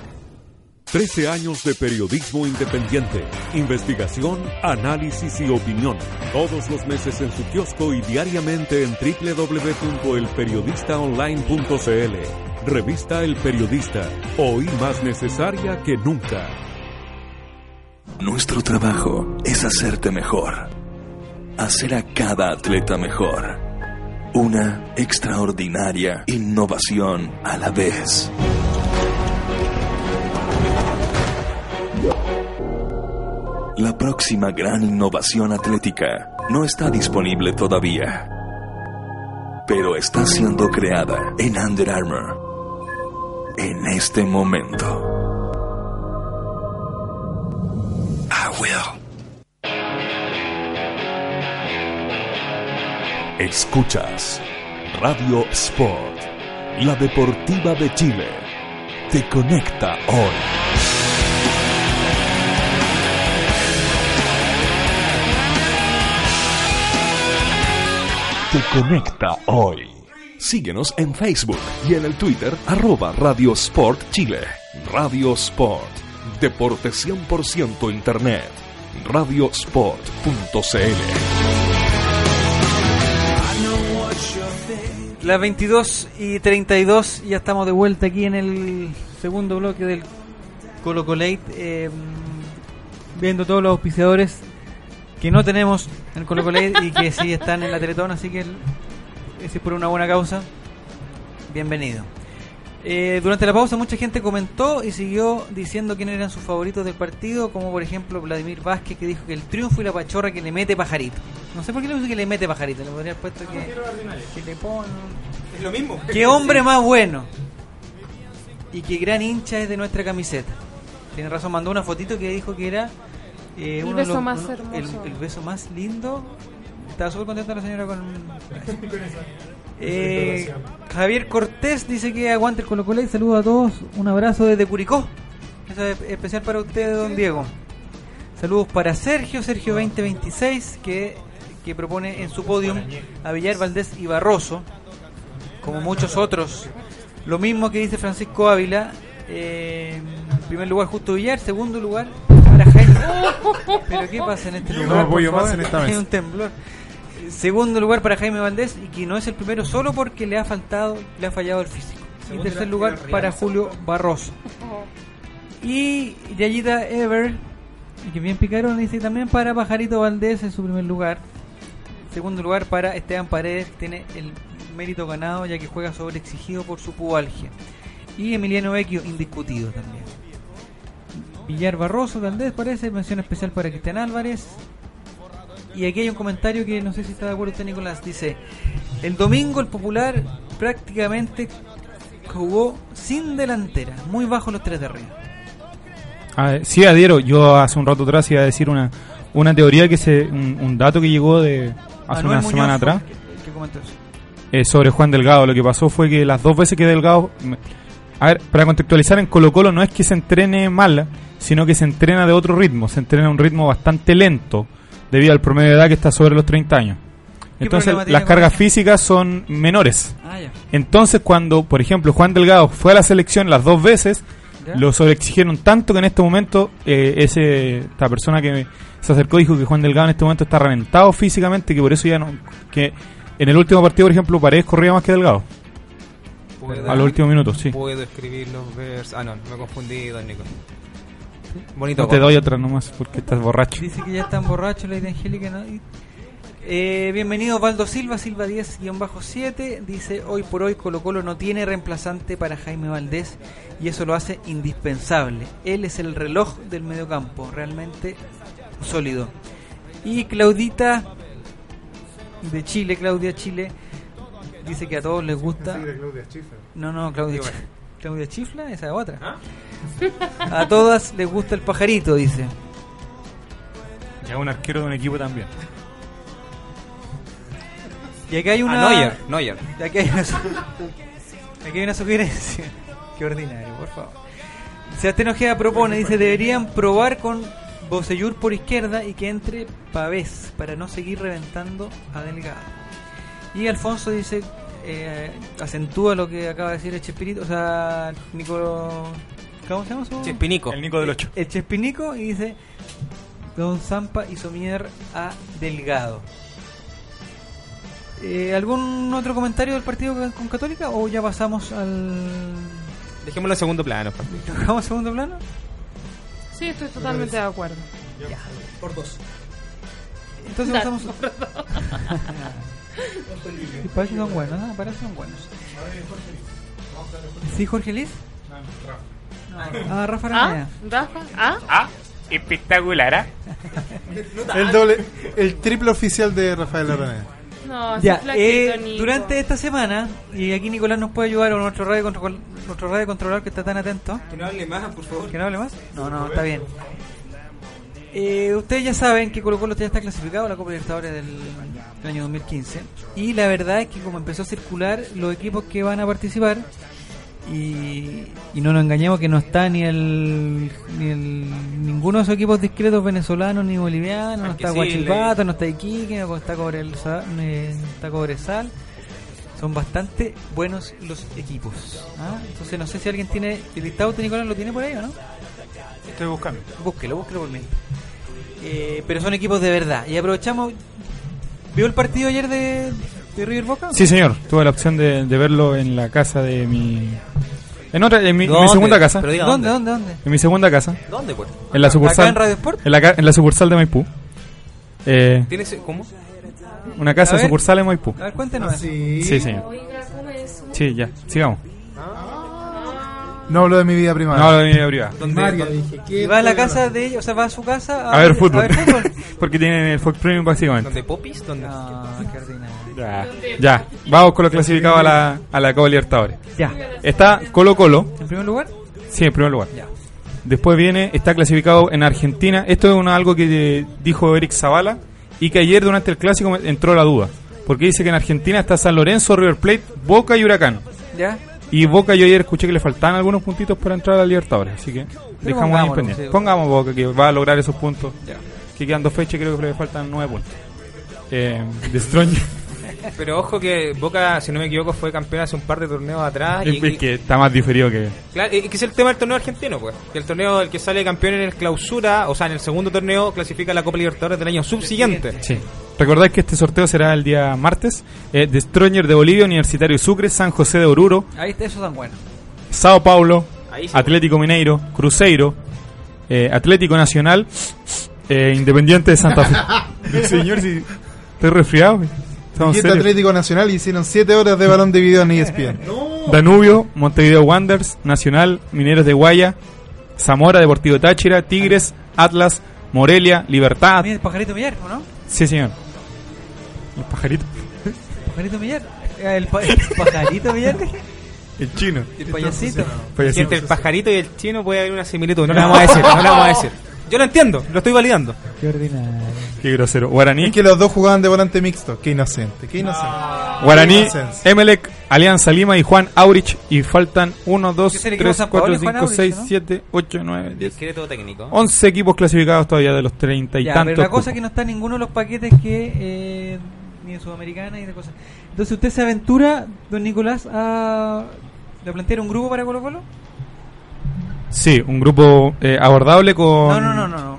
13 años de periodismo independiente, investigación, análisis y opinión. Todos los meses en su kiosco y diariamente en www.elperiodistaonline.cl. Revista El Periodista, hoy más necesaria que nunca. Nuestro trabajo es hacerte mejor. Hacer a cada atleta mejor. Una extraordinaria innovación a la vez. La próxima gran innovación atlética no está disponible todavía, pero está siendo creada en Under Armour. en este momento. I will. Escuchas Radio Sport, la deportiva de Chile. Te conecta hoy. Te conecta hoy. Síguenos en Facebook y en el Twitter arroba Radio Sport Chile. Radio Sport, deporte 100% internet. Radiosport.cl Las 22 y 32, ya estamos de vuelta aquí en el segundo bloque del Colo Colate, eh, viendo todos los auspiciadores que no tenemos en Colo Colate y que sí están en la Teletón, así que ese es por una buena causa. Bienvenido. Eh, durante la pausa mucha gente comentó y siguió diciendo quiénes eran sus favoritos del partido, como por ejemplo Vladimir Vázquez que dijo que el triunfo y la pachorra que le mete pajarito. No sé por qué le puse que le mete pajarito, le podría haber puesto que, que le pone... Es lo mismo. ¡Qué hombre más bueno! Y qué gran hincha es de nuestra camiseta. Tiene razón, mandó una fotito que dijo que era... eh, El uno beso más uno- hermoso. El, el beso más lindo. Estaba súper contenta la señora con... Eh, Javier Cortés dice que aguante el Colo Colo y saludos a todos. Un abrazo desde Curicó. Eso es especial para usted, don Diego. Saludos para Sergio, Sergio 2026, que, que propone en su podium a Villar Valdés y Barroso, como muchos otros. Lo mismo que dice Francisco Ávila. eh, en primer lugar, Justo Villar. Segundo lugar, para Jaime. Pero ¿qué pasa en este Yo no lugar? me apoyo más en esta Hay mesa. un temblor. Segundo lugar para Jaime Valdés y que no es el primero solo porque le ha faltado, le ha fallado el físico. Y tercer lugar para Julio Barroso. Y Yayita Ever, que bien picaron, dice también para Pajarito Valdés en su primer lugar. Segundo lugar para Esteban Paredes, que tiene el mérito ganado ya que juega sobre exigido por su pubalgia. Y Emiliano Vecchio, indiscutido también. Villar Barroso, Valdés parece, mención especial para Cristian Álvarez. Y aquí hay un comentario que no sé si está de acuerdo usted, Nicolás. Dice: El domingo el popular prácticamente jugó sin delantera, muy bajo los tres de arriba. Ah, sí, adhiero. Yo hace un rato atrás iba a decir una, una teoría que se. Un, un dato que llegó de hace Manuel una Muñoz semana atrás que- que eso. eh, sobre Juan Delgado. Lo que pasó fue que las dos veces que Delgado. A ver, para contextualizar, en Colo-Colo no es que se entrene mal, sino que se entrena de otro ritmo. Se entrena a un ritmo bastante lento, debido al promedio de edad que está sobre los 30 años. ¿Qué Entonces, las cargas físicas son menores. Ah, ya. Entonces, cuando, por ejemplo, Juan Delgado fue a la selección las dos veces, ¿Ya? lo sobreexigieron tanto que en este momento eh, ese, esta persona que se acercó dijo que Juan Delgado en este momento está reventado físicamente, que por eso ya no. que en el último partido, por ejemplo, Paredes corría más que Delgado. A los últimos minutos, sí. Puedo escribir los versos. Ah, no, me confundí, don Nico. Bonito. No te doy otra nomás porque estás borracho. Dice que ya están borrachos la Angélica. ¿no? Y- Eh, bienvenido Valdo Silva, Silva 10-7. Dice, hoy por hoy Colo Colo no tiene reemplazante para Jaime Valdés y eso lo hace indispensable. Él es el reloj del mediocampo, realmente sólido. Y Claudita de Chile, Claudia Chile, dice que a todos les gusta... No, no, Claudia, Claudia Chifla, esa es otra. A todas les gusta el pajarito, dice. Ya un arquero de un equipo también. Y aquí hay Ah, una. Neuer, Neuer. Y aquí hay una, su- aquí hay una sugerencia. Qué ordinario, por favor. Sebastián Ojeda propone, dice, deberían probar con Bocellur por izquierda y que entre Pavés para no seguir reventando a Delgado. Y Alfonso dice, eh, acentúa lo que acaba de decir el Chespirito, o sea, Nico... ¿Cómo se llama su? Chespinico. El Nico del 8. El Chespinico y dice, Don Zampa y Somier a Delgado. Eh, ¿Algún otro comentario del partido con- Católica o ya pasamos al... Dejémoslo en segundo plano. ¿Tocamos segundo plano? Sí, estoy totalmente de acuerdo. Por dos. Entonces pasamos... por dos. Sí, parece que son buenos, ¿no? Parece que son buenos. ¿Sí, Jorge Liz? Ah, Rafa ¿Ah? ¿Rafa? ¿Ah? Ah, espectacular, ¿ah? El doble, el triple oficial de Rafael Araneda. No, Ya, eh, durante esta semana, y aquí Nicolás nos puede ayudar, o nuestro radio, control, nuestro radio controlador que está tan atento. Que no hable más, por favor. ¿Que no hable más? No, no, está bien. Eh, ustedes ya saben que Colo Colo ya está clasificado a la Copa Libertadores del, del año 2015. Y la verdad es que como empezó a circular los equipos que van a participar, y, y no nos engañemos que no está ni el, ni el ninguno de esos equipos discretos venezolanos ni bolivianos, no está. Guachipato, no está Iquique, no está Cobresal, no está Cobresal. Son bastante buenos los equipos. ¿ah? Entonces no sé si alguien tiene el listado de Nicolás lo tiene por ahí o no. Estoy buscando. Búsquelo, búsquelo por mí. Eh, pero son equipos de verdad. Y aprovechamos. ¿Vio el partido ayer de, de River Boca? Sí, señor. Tuve la opción de, de verlo en la casa de mi. En otra, en mi, en mi ¿Dónde? segunda casa. Pero diga ¿Dónde, dónde, dónde? En mi segunda casa. ¿Dónde, pues? En la ¿Acá sucursal. en Radio Sport? En la, en la sucursal de Maipú. Eh, ¿Tienes, ¿Cómo? una casa ver. sucursal en Maipú. A ver, cuéntenos. Sí. Sí, señor. Sí, ya. Sigamos. No hablo de mi vida privada. No, de mi vida privada. Primaria, dije. Y ¿qué va a la casa de ellos, o sea, va a su casa A ver fútbol. A ver fútbol. Porque tienen el Fox Premium básicamente. ¿Dónde Popis? ¿Dónde? No, qué ordinario. Ya, ya. Vamos con los clasificados a la, a la Copa Libertadores. Ya. Está Colo Colo. ¿En primer lugar? Sí, en primer lugar. Ya. Después viene, está clasificado en Argentina. Esto es una, algo que eh, dijo Eric Zavala y que ayer durante el clásico me entró la duda. Porque dice que en Argentina está San Lorenzo, River Plate, Boca y Huracán. ¿Ya? Y Boca yo ayer escuché que le faltaban algunos puntitos para entrar a la Libertadores. Así que dejamos ahí pongámoslo, pendiente. sí. Pongamos Boca que va a lograr esos puntos. Que quedan dos fechas creo que le faltan nueve puntos. Eh, de. Pero ojo que Boca, si no me equivoco, fue campeón hace un par de torneos atrás. es, y, es que está más diferido que... Claro, y que es el tema del torneo argentino, pues. Que el torneo, el que sale campeón en el clausura, o sea, en el segundo torneo, clasifica a la Copa Libertadores del año subsiguiente. Sí. Recordáis que este sorteo será el día martes. Eh, de Stronger de Bolivia, Universitario Sucre, San José de Oruro, Ahí está, eso tan bueno. Sao Paulo, sí. Atlético Mineiro, Cruzeiro, eh, Atlético Nacional, eh, Independiente de Santa Fe. Señor, si estoy resfriado. Estamos. Atlético Nacional hicieron 7 horas de balón de video en ESPN. Danubio, Montevideo Wanderers, Nacional, Mineros de Guaya, Zamora, Deportivo Táchira, Tigres, Atlas, Morelia, Libertad. Mira el pajarito Millar, ¿o no? Sí, señor. Los pajaritos. Pajarito Millar. Eh, El, pa- el pajarito Millar. El chino. El payasito. Payasito. Y entre el pajarito y el chino puede haber una similitud. No la vamos a decir, no la vamos a decir. Yo lo entiendo, lo estoy validando. Qué ordinario. Qué grosero. Guaraní, Es que los dos jugaban de volante mixto. Qué inocente, qué inocente. Guaraní, Qué. Emelec, Alianza Lima y Juan Aurich. Y faltan 1, 2, ¿Qué es el equipo 3, San 4, Paolo y Juan 5, Aurich, 6, no? 7, 8, 9, 10. Discreto técnico. 11 equipos clasificados todavía de los 30 y Ya, tantos. pero la cosa es que no está en ninguno de los paquetes que eh, ni de Sudamericana ni de cosas. Entonces, ¿usted se aventura, don Nicolás, a, a plantear un grupo para Colo Colo? Sí, un grupo eh, abordable con. No, no, no, no. no.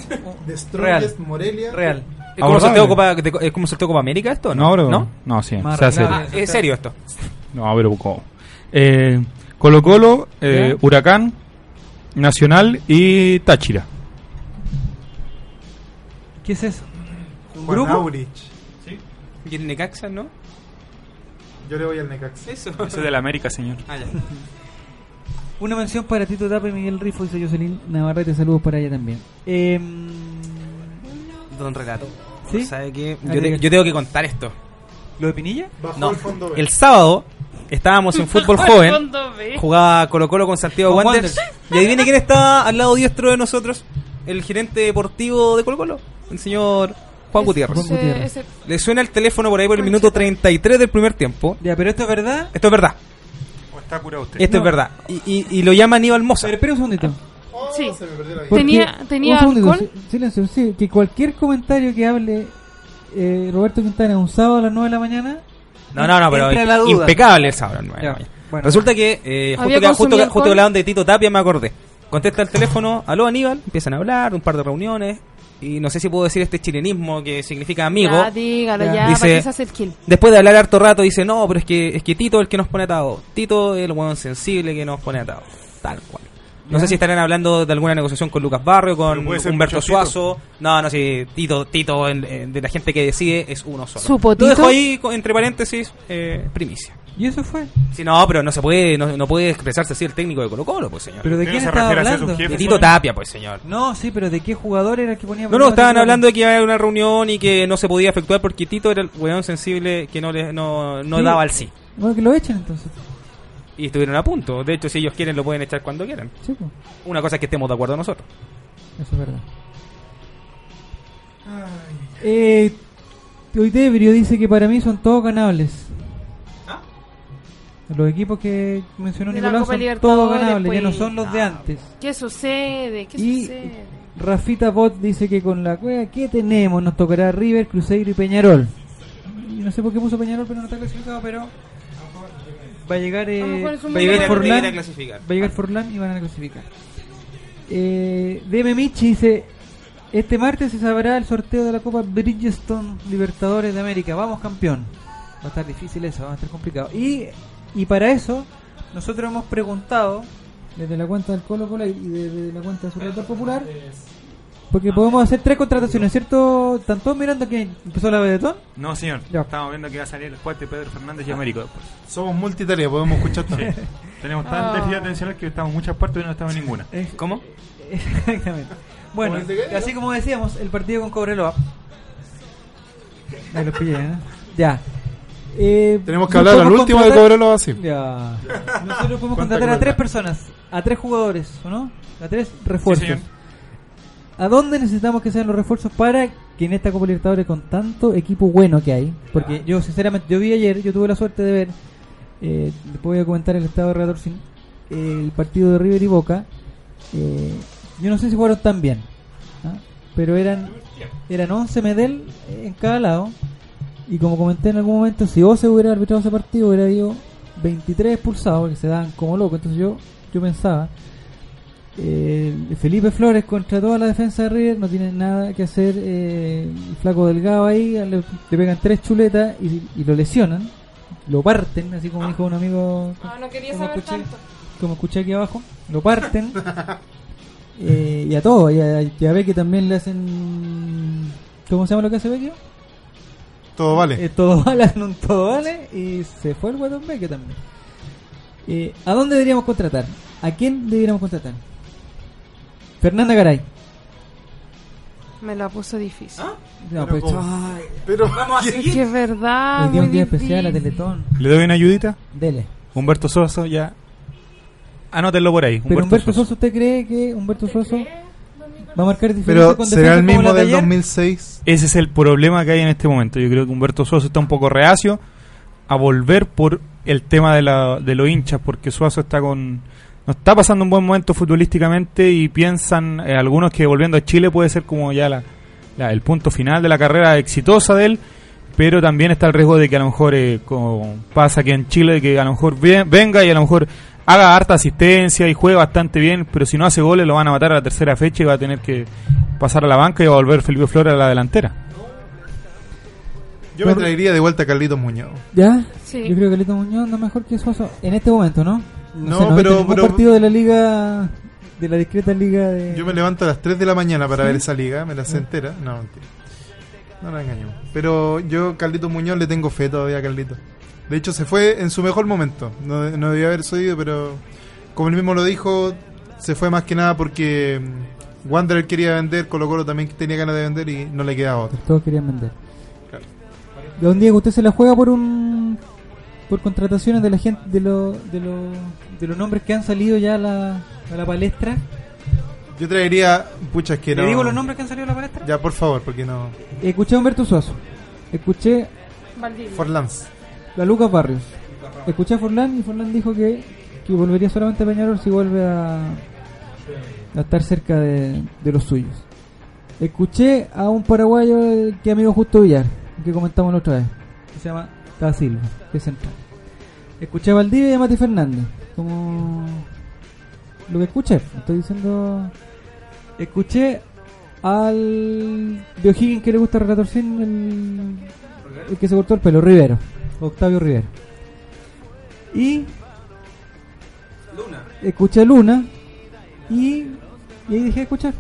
Real. Morelia. Real. ¿Es como, sorteo Copa, de- ¿Es como sorteo Copa América esto? No, bro. ¿No? No, sí. Más se hace arreglado. Ah, ¿Es serio esto? No, pero ¿cómo? Eh, Colo Colo, eh. Huracán, Nacional y Táchira. ¿Qué es eso? ¿Un Juan grupo? Aurich. ¿Y el Necaxa, no? Yo le voy al Necaxa. Eso. Eso es de la América, señor. Ah, ya. Una mención para Tito Tape, Miguel Rifo, dice Jocelyn Navarrete, saludos para ella también. Eh, Don Relato. ¿Sí? ¿Sabe qué? Yo, te- yo tengo que contar esto. ¿Lo de Pinilla? Bajó No, el fondo B. el sábado estábamos en fútbol joven. Jugaba Colo Colo con Santiago Con Wanderers. Y adivine quién estaba al lado diestro de nosotros. El gerente deportivo de Colo Colo. El señor Juan Gutiérrez. Juan Gutiérrez. Le suena el teléfono por ahí por el minuto 33 del primer tiempo. Ya, pero esto es verdad. Esto es verdad. ¿O está curado usted? Esto No. es verdad. Y, y- y lo llama Aníbal Moza. Pero espera un segundito. Sí. Vida. Porque- Tenía- tenía un segundito, alcohol. si- Silencio, sí, que cualquier comentario que hable eh, Roberto Quintana un sábado a las 9 de la mañana. No, no, no, pero entra la duda. impecable el sábado. Ya, bueno. Resulta que eh, Había justo, que, justo, consumido que- justo que alcohol. hablaban de Tito Tapia, me acordé. Contesta el teléfono, aló Aníbal, empiezan a hablar, un par de reuniones. Y no sé si puedo decir este chilenismo que significa amigo. Ya, dígalo, Ya. Dice- para que se hace el kill. Después de hablar harto rato, dice: No, pero es que, es que Tito es el que nos pone atados. Tito es el hueón sensible que nos pone atados. Tal cual. No Ya. sé si estarán hablando de alguna negociación con Lucas Barrio, con Humberto. Suazo. No, no, sí, Tito, Tito en- en- de la gente que decide es uno solo. ¿Supo Lo dejo ahí entre paréntesis, eh, primicia. Y eso fue. Sí, no, pero no se puede, no, no puede expresarse así el técnico de Colo Colo, pues señor. ¿Pero de ¿Qué quién se estaba hablando? jefe? De Tito Tapia, pues señor. No, sí, pero ¿de qué jugador era el que ponía No, no, estaban hablando de que iba a haber una reunión y que no se podía efectuar porque Tito era el weón sensible que no le, no, no Sí. daba el sí. Bueno, que lo echen entonces. Y estuvieron a punto. De hecho, si ellos quieren, lo pueden echar cuando quieran. Sí, pues, Una cosa es que estemos de acuerdo nosotros. eso es verdad. Eh, hoy Debrio dice que para mí son todos ganables. Los equipos que mencionó De Nicolás son todos ganables, ya no pues. son los de antes. ¿Qué sucede? ¿Qué Y- sucede? Rafita Bot dice que con la cueva que tenemos nos tocará River, Cruzeiro y Peñarol. Y no sé por qué puso Peñarol, pero no está clasificado, pero va a llegar eh, va a llegar Forlán, va a llegar Forlán y van a clasificar. Eh, DM Michi dice este martes se sabrá el sorteo de la Copa Bridgestone Libertadores de América. Vamos campeón. Va a estar difícil eso, va a estar complicado. Y, y para eso nosotros hemos preguntado desde la cuenta del Colo Colo y desde la cuenta de Supermercado Popular porque podemos hacer tres contrataciones, ¿cierto? ¿Están todos mirando que empezó la Bedetón? No, señor. Ya. Estamos viendo que va a salir el cuate Pedro Fernández y Américo después. Somos multitarea, podemos escuchar todo. Sí. Tenemos tan Ah. déficit atencional que estamos en muchas partes y no estamos en ninguna. ¿Cómo? Exactamente. Bueno, así como decíamos, el partido con Cobreloa. Ahí los pillé, ¿eh? Ya. Eh, Tenemos que hablar al último de Cobreloa así. Ya. Nosotros podemos contratar a tres personas, a tres jugadores, ¿o no? A tres refuerzos. ¿A dónde necesitamos que sean los refuerzos para que en esta Copa Libertadores con tanto equipo bueno que hay? Porque yo sinceramente, yo vi ayer, yo tuve la suerte de ver, eh, después voy a comentar el estado de Redor sin el partido de River y Boca. eh, yo no sé si jugaron tan bien, ¿ah? pero eran eran 11 Medel en cada lado. Y como comenté en algún momento, si vos se hubiera arbitrado ese partido, hubiera habido 23 expulsados, porque se dan como locos. Entonces yo, yo pensaba, eh, Felipe Flores contra toda la defensa de River no tiene nada que hacer. eh, el flaco delgado ahí, le, le pegan tres chuletas y, y lo lesionan, lo parten, así como dijo un amigo. Ah, no quería como saber escuché, tanto. como escuché aquí abajo, lo parten. eh, y a todo, y a, y a Becky también le hacen. ¿Cómo se llama lo que hace Becky? Todo vale. Eh, todo vale, un todo vale y se fue el Guatón Beque también. Eh, ¿A dónde deberíamos contratar? ¿A quién deberíamos contratar? Fernanda Garay. Me la puso difícil. No, Pero pues, ay, Pero, Es que es verdad. día muy un día difícil. especial a Teletón. ¿Le doy una ayudita? Dele. Humberto Sosa, ya. Anótenlo por ahí. Pero Humberto Sosa, ¿usted cree que Humberto Sosa va a marcar diferencia pero con será el mismo del ayer? 2006. Ese es el problema que hay en este momento. Yo creo que Humberto Sosa está un poco reacio a volver por el tema de, la, de los hinchas, porque Suazo está con no está pasando un buen momento futbolísticamente y piensan eh, algunos que volviendo a Chile puede ser como ya la, la- el punto final de la carrera exitosa de él, pero también está el riesgo de que a lo mejor eh, como pasa aquí en Chile, que a lo mejor ve- venga y a lo mejor haga harta asistencia y juegue bastante bien, pero si no hace goles lo van a matar a la tercera fecha y va a tener que pasar a la banca y va a volver Felipe Flores a la delantera. Yo me traería de vuelta a Carlitos Muñoz. ¿Ya? Sí. Yo creo que Lito Muñoz anda mejor que Suazo en este momento, ¿no? No, sé, pero- pero- partido de la liga, de la discreta liga de... Yo me levanto a las 3 de la mañana para ¿Sí? ver esa liga, me la sé entera. No, mentira. No nos engañemos. Pero yo, Carlitos Muñoz, le tengo fe todavía a Carlitos. De hecho, se fue en su mejor momento. No, no debía haber subido, pero como él mismo lo dijo, se fue más que nada porque mm, Wanderer quería vender, Colo Colo también tenía ganas de vender y no le quedaba otra. Todos querían vender. Claro. De un día que usted se la juega por un por contrataciones de la gente de los de los de los nombres que han salido ya a la, a la palestra. Yo traería, pucha, es que ¿Le no. digo los nombres que han salido a la palestra? Ya, por favor, porque no. Escuché a Humberto Suazo. Escuché Valdivia. Forlans. A Lucas Barrios. Escuché a Forlán y Forlán dijo que, que volvería solamente a Peñarol si vuelve a, a estar cerca de, de los suyos. Escuché a un paraguayo eh, que amigo Justo Villar, que comentamos la otra vez, que se llama Da que es central. Escuché a Valdivia y a Mati Fernández, como lo que escuché, estoy diciendo... Escuché al de O'Higgins que le gusta Relator Sin, el, el que se cortó el pelo, Rivero, Octavio Rivero. Y escuché a Luna y, y ahí dejé de escuchar.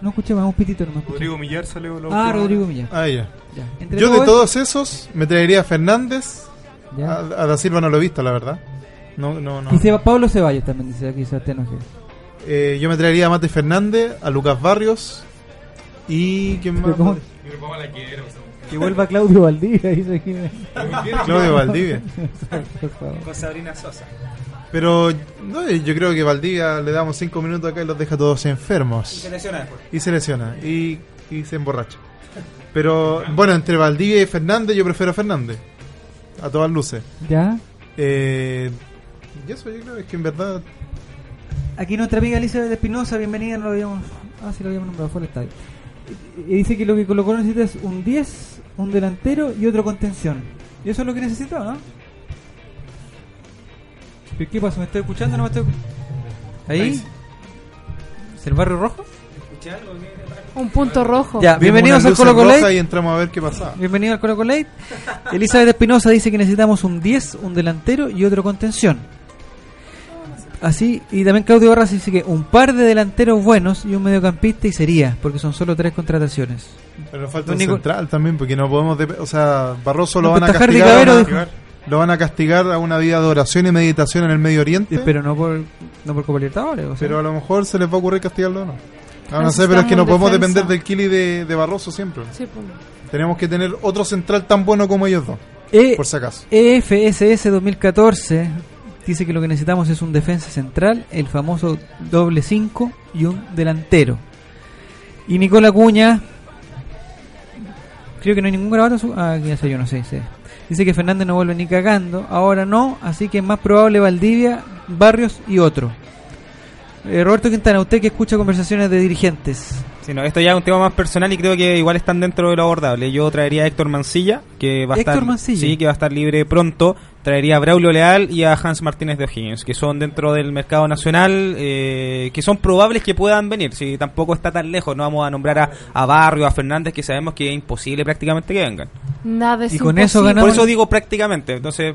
No escuché más, un pitito no me escuché. Rodrigo Millar salió la Ah, última Rodrigo hora. Millar. Ah, ya. Ya. Entre Yo de eso- todos esos me traería a Fernández, Ya. A, a Da Silva no lo he visto, la verdad. No, no, no. Y Seba- Pablo Ceballos también dice aquí Sebastián Ojeda. Eh, yo me traería a Mate Fernández, a Lucas Barrios y ¿quién más? Pero ¿cómo? Que vuelva Claudio Valdivia, dice aquí. Claudio Valdivia. Con Sabrina Sosa. Pero no, yo creo que Valdivia le damos cinco minutos acá y los deja todos enfermos. Y se lesiona después. Y se lesiona. Y, y se emborracha. Pero bueno, entre Valdivia y Fernández yo prefiero a Fernández. A todas luces. Ya. Eh, y eso yo creo es que en verdad... Aquí nuestra amiga Elizabeth Espinosa, bienvenida, no lo habíamos. Ah, sí lo habíamos nombrado, fue al estadio. Y y dice que lo que Colo Colo necesita es un 10, un delantero y otro contención. ¿Y eso es lo que necesita, o no? ¿Pero ¿Qué pasa? ¿Me estoy escuchando o no me estoy ¿Ahí? ¿Es el barrio rojo? Un punto rojo. Ya, bienvenidos al Colo Colo rojas Late. y entramos a ver qué pasaba. Bienvenido al Colo Colo Late. Elizabeth Espinosa dice que necesitamos un 10, un delantero y otro contención. Así, y también Claudio Barras dice que un par de delanteros buenos y un mediocampista y sería, porque son solo tres contrataciones. Pero nos falta un central también, porque no podemos... o sea, Barroso lo van a castigar... a Cabero una- dijo- lo van a castigar a una vida de oración y meditación en el Medio Oriente. Pero no por, no por Copa Libertadores. o sea. Pero a lo mejor se les va a ocurrir castigarlo o no. No, no sé, pero es que no podemos defensa. depender del Kili de, de Barroso siempre. Sí, pues. Tenemos que tener otro central tan bueno como ellos dos. E- por si acaso. EFSS 2014 dice que lo que necesitamos es un defensa central, el famoso doble 5 y un delantero. Y Nicola Cuña, creo que no hay ningún grabato. Su ah, ya sé yo, no sé. sé. Dice que Fernández no vuelve ni cagando, ahora no, así que es más probable Valdivia, Barrios y otro. Eh, Roberto Quintana, usted que escucha conversaciones de dirigentes. Sí, no, esto ya es un tema más personal y creo que igual están dentro de lo abordable. Yo traería a Héctor Mancilla, que va a Héctor estar Mancilla. sí, que va a estar libre pronto. Traería a Braulio Leal y a Hans Martínez de O'Higgins, que son dentro del mercado nacional, eh, que son probables que puedan venir. Si tampoco está tan lejos, no vamos a nombrar a, a Barrio, a Fernández, que sabemos que es imposible prácticamente que vengan. Nada es Y con eso ganamos- Por eso digo prácticamente. Entonces,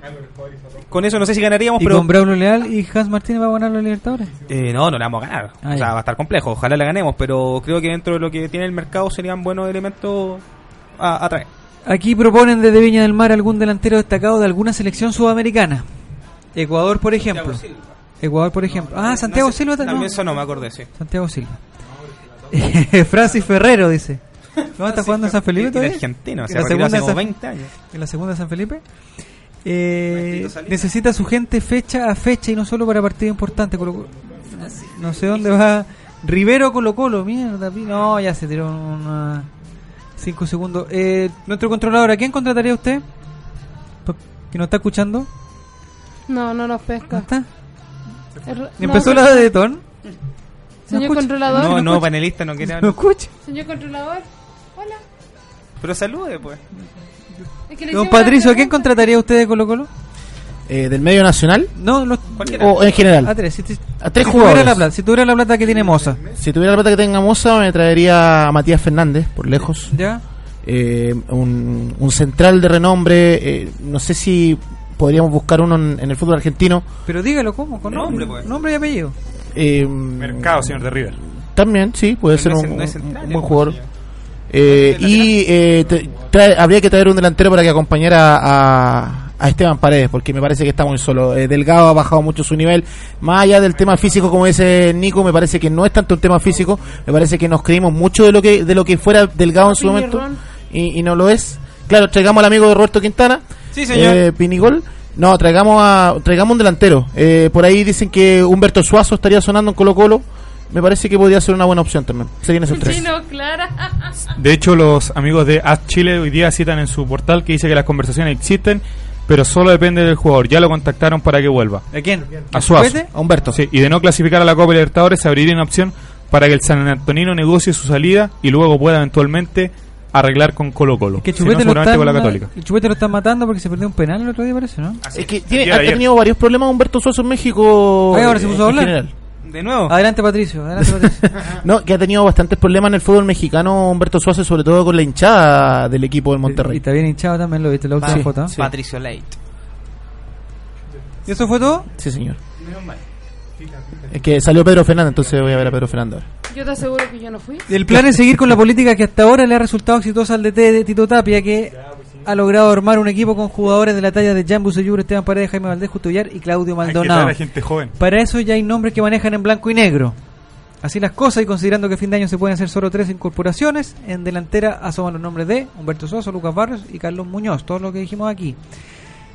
con eso no sé si ganaríamos, Y pero con Braulio Leal y Hans Martínez va a ganar los Libertadores. eh, no, no la vamos a ganar. Ah, o sea, va a estar complejo. Ojalá la ganemos, pero creo que dentro de lo que tiene el mercado serían buenos elementos a, a traer. Aquí proponen desde Viña del Mar algún delantero destacado de alguna selección sudamericana. Ecuador, por ejemplo. Ecuador, por ejemplo. Ah, Santiago No Silva. También eso no me acordé, sí. Santiago Silva. Francis Ferrero dice. ¿No está jugando en San Felipe todavía? argentino, ¿En se la hace segunda como San- 20 años. ¿En la segunda de San Felipe? Eh, necesita su gente fecha a fecha y no solo para partidos importantes. Colo- Colo- no sé dónde va. Rivero Colo Colo, mierda. No, ya se tiró una... 5 segundos. Eh, nuestro controlador, ¿a quién contrataría usted? ¿Que nos está escuchando? No, no nos pesca. está? Er- ¿Empezó no, la de Ton? Señor controlador. No, no, panelista no quiere ¿No hablar. escucha? Señor controlador. Hola. Pero salude, pues. Es que le Don Patricio, ¿a quién contrataría usted de Colo Colo? Eh, ¿Del medio nacional? No, los, O en general. A tres. Si, si- A tres si jugadores. Tuviera la plata, si tuviera la plata que tiene Moza. Si tuviera la plata que tenga Moza, me traería a Matías Fernández, por lejos. ¿Ya? Eh, un, un central de renombre. eh, no sé si podríamos buscar uno en, en el fútbol argentino. Pero dígalo, ¿cómo? Con nombre, Nombre, pues. Nombre y apellido. Eh, Mercado, señor de River. También, sí, puede Pero ser no es- un, no es un- central, un buen jugador. Eh, y eh, te- trae- habría que traer un delantero para que acompañara a, a Esteban Paredes, porque me parece que está muy solo. Eh, Delgado ha bajado mucho su nivel. Más allá del tema físico, como dice Nico, me parece que no es tanto un tema físico. Me parece que nos creímos mucho de lo que de lo que fuera Delgado en su momento y, y no lo es. Claro, traigamos al amigo de Roberto Quintana. Sí, señor. eh, Pinigol. No, traigamos a traigamos un delantero. Eh, por ahí dicen que Humberto Suazo estaría sonando en Colo Colo. Me parece que podría ser una buena opción también. Serían esos tres. Sí, no, Clara. De hecho, los amigos de As Chile hoy día citan en su portal que dice que las conversaciones existen, pero solo depende del jugador. Ya lo contactaron para que vuelva. ¿A quién? A Suazo. A Humberto. Sí, y de no clasificar a la Copa Libertadores se abriría una opción para que el San Antonino negocie su salida y luego pueda eventualmente arreglar con Colo Colo. Que Si no, Chupete lo seguramente está, con la Católica. el Chupete lo está matando porque se perdió un penal el otro día, parece, ¿no? Es que tiene, ha tenido varios problemas Humberto Suazo en México. Ay, ahora se eh, puso a hablar. De nuevo. Adelante, Patricio. Adelante, Patricio. No, que ha tenido bastantes problemas en el fútbol mexicano Humberto Suazo, sobre todo con la hinchada del equipo del y Monterrey. está bien hinchado también, lo viste, la última Sí, foto. sí. Patricio Late. ¿Y eso fue todo? Sí, señor. Es que salió Pedro Fernández, entonces voy a ver a Pedro Fernández ahora. Yo te aseguro que yo no fui. El plan es seguir con la política que hasta ahora le ha resultado exitosa al DT de Tito Tapia, que ha logrado armar un equipo con jugadores de la talla de Jan Buseyur, Esteban Paredes, Jaime Valdés, Justo Villar y Claudio Hay que Maldonado. gente joven. Para eso ya hay nombres que manejan en blanco y negro. Así las cosas y considerando que a fin de año se pueden hacer solo tres incorporaciones, en delantera asoman los nombres de Humberto Soso, Lucas Barrios y Carlos Muñoz, todo lo que dijimos aquí.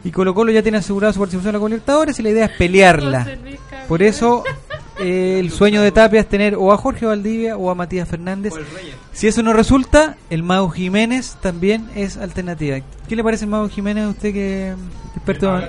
Y Colo Colo ya tiene asegurado su participación en la Copa Libertadores y la idea es pelearla. Por eso el sueño de Tapia es tener o a Jorge Valdivia o a Matías Fernández. Si eso no resulta, el Mago Jiménez también es alternativa. ¿Qué le parece el Mago Jiménez a usted que experto,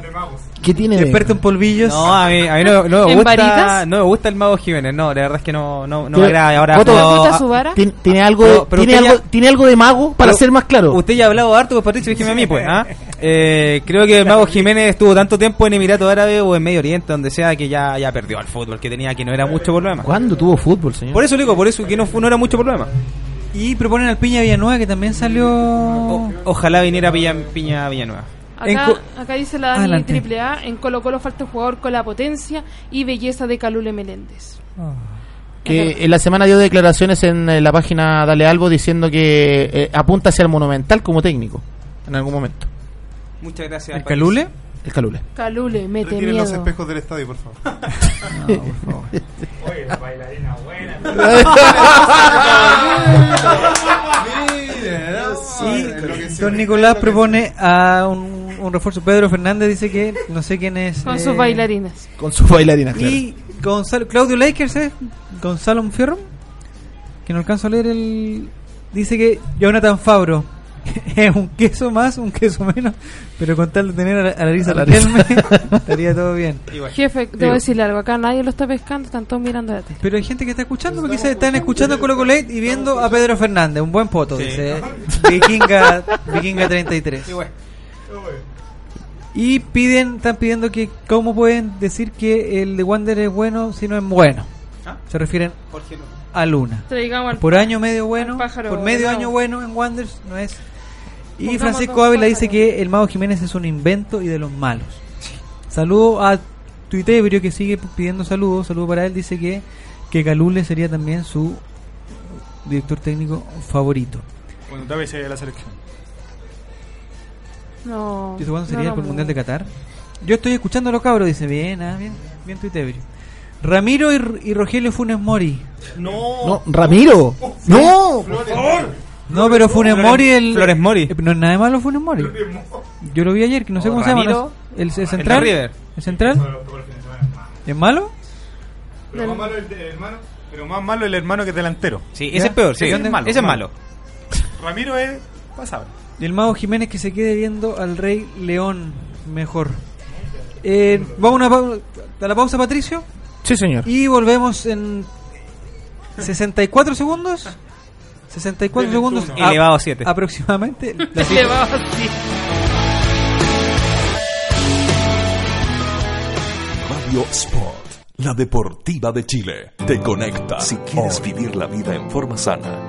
¿Qué tiene experto en polvillos? No, a mí, a mí no, no me ¿En gusta, no me gusta el mago Jiménez, no, la verdad es que no, no, no me agrada. Ahora, Coto, no- ¿Te gusta su vara? ¿Tiene, tiene algo, Pero- pero tiene, algo, ya- tiene algo de mago para ser más claro? Usted ya ha hablado harto, pues Patricio, déjeme a mí, pues. ¿ah? Eh, creo que el Mago Jiménez estuvo tanto tiempo en Emiratos Árabes o en Medio Oriente, donde sea, que ya, ya perdió al fútbol que tenía, que no era mucho problema. ¿Cuándo tuvo fútbol, señor? Por eso le digo, por eso que no, fue- no era mucho problema. Y proponen al Piña Villanueva que también salió. Ojalá viniera Piña, Piña Villanueva. Acá, dice la Dani Adelante. Triple A, en Colo Colo falta un jugador con la potencia y belleza de Calule Meléndez. que en la semana dio declaraciones en eh, la página Dale Albo diciendo que eh, apunta hacia el Monumental como técnico en algún momento. Muchas gracias. ¿El Calule? El Calule. Calule, mete Retiren los miedo. espejos del estadio, por favor. Oye, la bailarina buena. Y Don Nicolás propone a un, un refuerzo. Pedro Fernández dice que no sé quién es. Con eh, sus bailarinas. Con sus bailarinas, claro. Y Gonzalo, Claudio Lakers, ¿eh? Gonzalo Fierro, que no alcanzo a leer el. Dice que Jonathan Fabro es un queso más, un queso menos, pero con tal de tener a, a Larisa A Larisa. Riquelme, estaría todo bien. Jefe, debo Digo. decirle algo. Acá nadie lo está pescando, están todos mirando la tele. Pero hay gente que está escuchando, porque quizás están escuchando Colo Colo y viendo a Pedro Fernández, un buen poto, Sí. dice Vikinga, Vikinga 33. Y piden, están pidiendo que cómo pueden decir que el de Wander es bueno si no es bueno. ¿Ah? Se refieren Jorge Luna. A Luna. Traigamos Por año medio bueno, por medio año bueno en Wanderers no es. Y Pongamos Francisco Ávila dice que el Mago Jiménez es un invento y de los malos. Saludo a Tuitebrio que sigue pidiendo saludos. Saludo para él. Dice que, que Calule sería también su director técnico favorito. Cuando tal vez se vaya a la selección. No. Dice, ¿cuándo sería el Mundial de. Qatar? Yo estoy escuchando a los cabros. Dice, bien, ah, bien, bien Tuitebrio. Ramiro y, y Rogelio Funes Mori. No, Ramiro. No, por favor. No, pero Funes Flores- Mori el Flores Mori. eh, no es nada malo Funes Mori. Yo lo vi ayer, que no sé cómo se llama. ¿no? El, el el central. de River. ¿El central? ¿Es malo? Pero más malo el, el hermano, pero más malo el hermano que es delantero. Sí, ese es peor, sí. Ese Ese es malo. es malo. Ramiro es pasable. Y el mago Jiménez que se quede viendo al Rey León mejor. Eh, Vamos a, a la pausa, Patricio. Sí, señor. Y volvemos en 64 segundos. 64 segundos. Elevado a siete. Aproximadamente. La cifra. Elevado así. Radio Sport, la deportiva de Chile, te conecta. Si quieres vivir la vida en forma sana,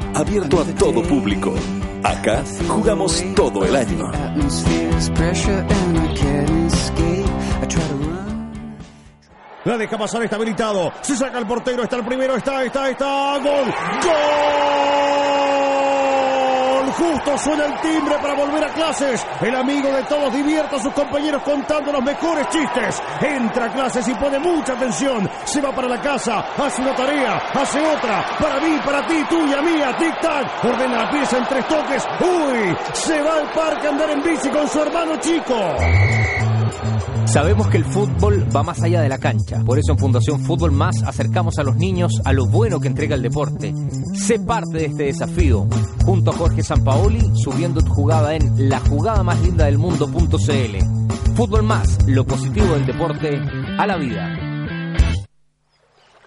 Abierto a todo público. Acá jugamos todo el año. La deja pasar, está habilitado. Se saca el portero, está el primero, está, está, está. Gol. Gol. Justo suena el timbre para volver a clases. El amigo de todos divierte a sus compañeros contando los mejores chistes. Entra a clases y pone mucha atención. Se va para la casa, hace una tarea, hace otra. Para mí, para ti, tuya, mía, tic-tac. Ordena la pieza en tres toques. ¡Uy! Se va al parque a andar en bici con su hermano chico. Sabemos que el fútbol va más allá de la cancha. Por eso en Fundación Fútbol Más acercamos a los niños a lo bueno que entrega el deporte. Sé parte de este desafío. Junto a Jorge Sampaoli, subiendo tu jugada en la jugada más linda del mundo.cl. Fútbol Más, lo positivo del deporte a la vida.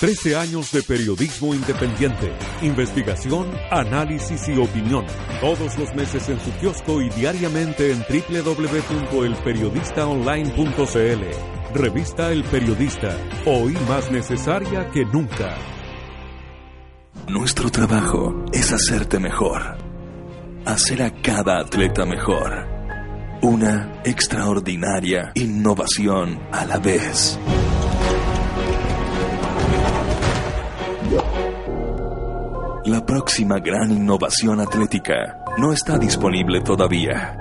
13 años de periodismo independiente, investigación, análisis y opinión. Todos los meses en su kiosco y diariamente en www.elperiodistaonline.cl. Revista El Periodista, hoy más necesaria que nunca. Nuestro trabajo es hacerte mejor. Hacer a cada atleta mejor. Una extraordinaria innovación a la vez. La próxima gran innovación atlética no está disponible todavía,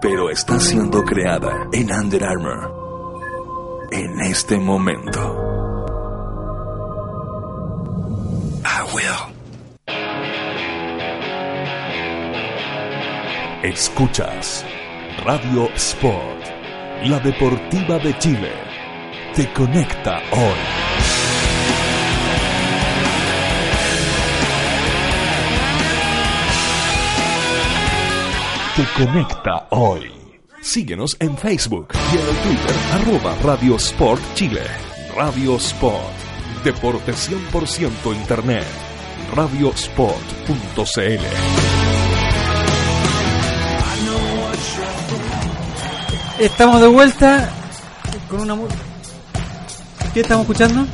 pero está siendo creada en Under Armour en este momento. I will. Escuchas Radio Sport, la deportiva de Chile. Te conecta hoy. Te conecta hoy. Síguenos en Facebook y en el Twitter arroba Radio Sport Chile. Radio Sport. Deporte 100% Internet. Radiosport.cl Estamos de vuelta con una... ¿Qué estamos escuchando?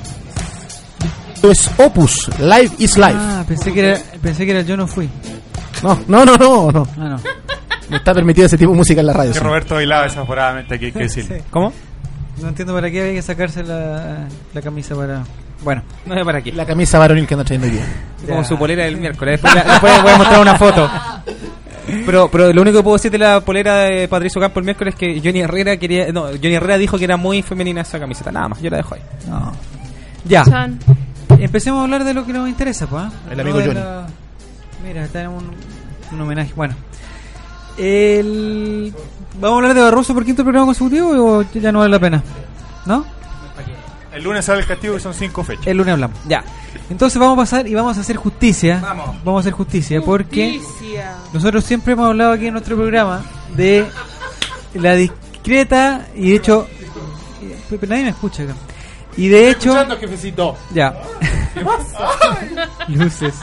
Es Opus, Live is Life. Ah, pensé que era, pensé que era Yo no fui. No, no, no, no, no. Ah, no. No está permitido ese tipo de música en la radio. Que sí. Roberto bailaba desaforadamente, hay que, hay que decirlo. Sí. ¿Cómo? No entiendo para qué había que sacarse la, la camisa para... Bueno, No sé para qué. La camisa varonil que anda trayendo hoy día. Como su polera del miércoles. Después, la- después voy a mostrar una foto. Pero, pero lo único que puedo decir de la polera de Patricio Campo el miércoles es que Johnny Herrera quería. No, Johnny Herrera dijo que era muy femenina esa camiseta. Nada más, yo la dejo ahí. No. Ya. Chan. Empecemos a hablar de lo que nos interesa, pues. El amigo Johnny. la- Mira, está en un, un homenaje. Bueno. El... ¿Vamos a hablar de Barroso por quinto programa consecutivo o ya no vale la pena? ¿No? El lunes sale el castigo y son cinco fechas. El lunes hablamos. Ya. Entonces vamos a pasar y vamos a hacer justicia. Vamos. a hacer justicia porque nosotros siempre hemos hablado aquí en nuestro programa de la discreta y de hecho... eh, Pero nadie me escucha acá. Y de hecho... jefecito. Ya. Luces.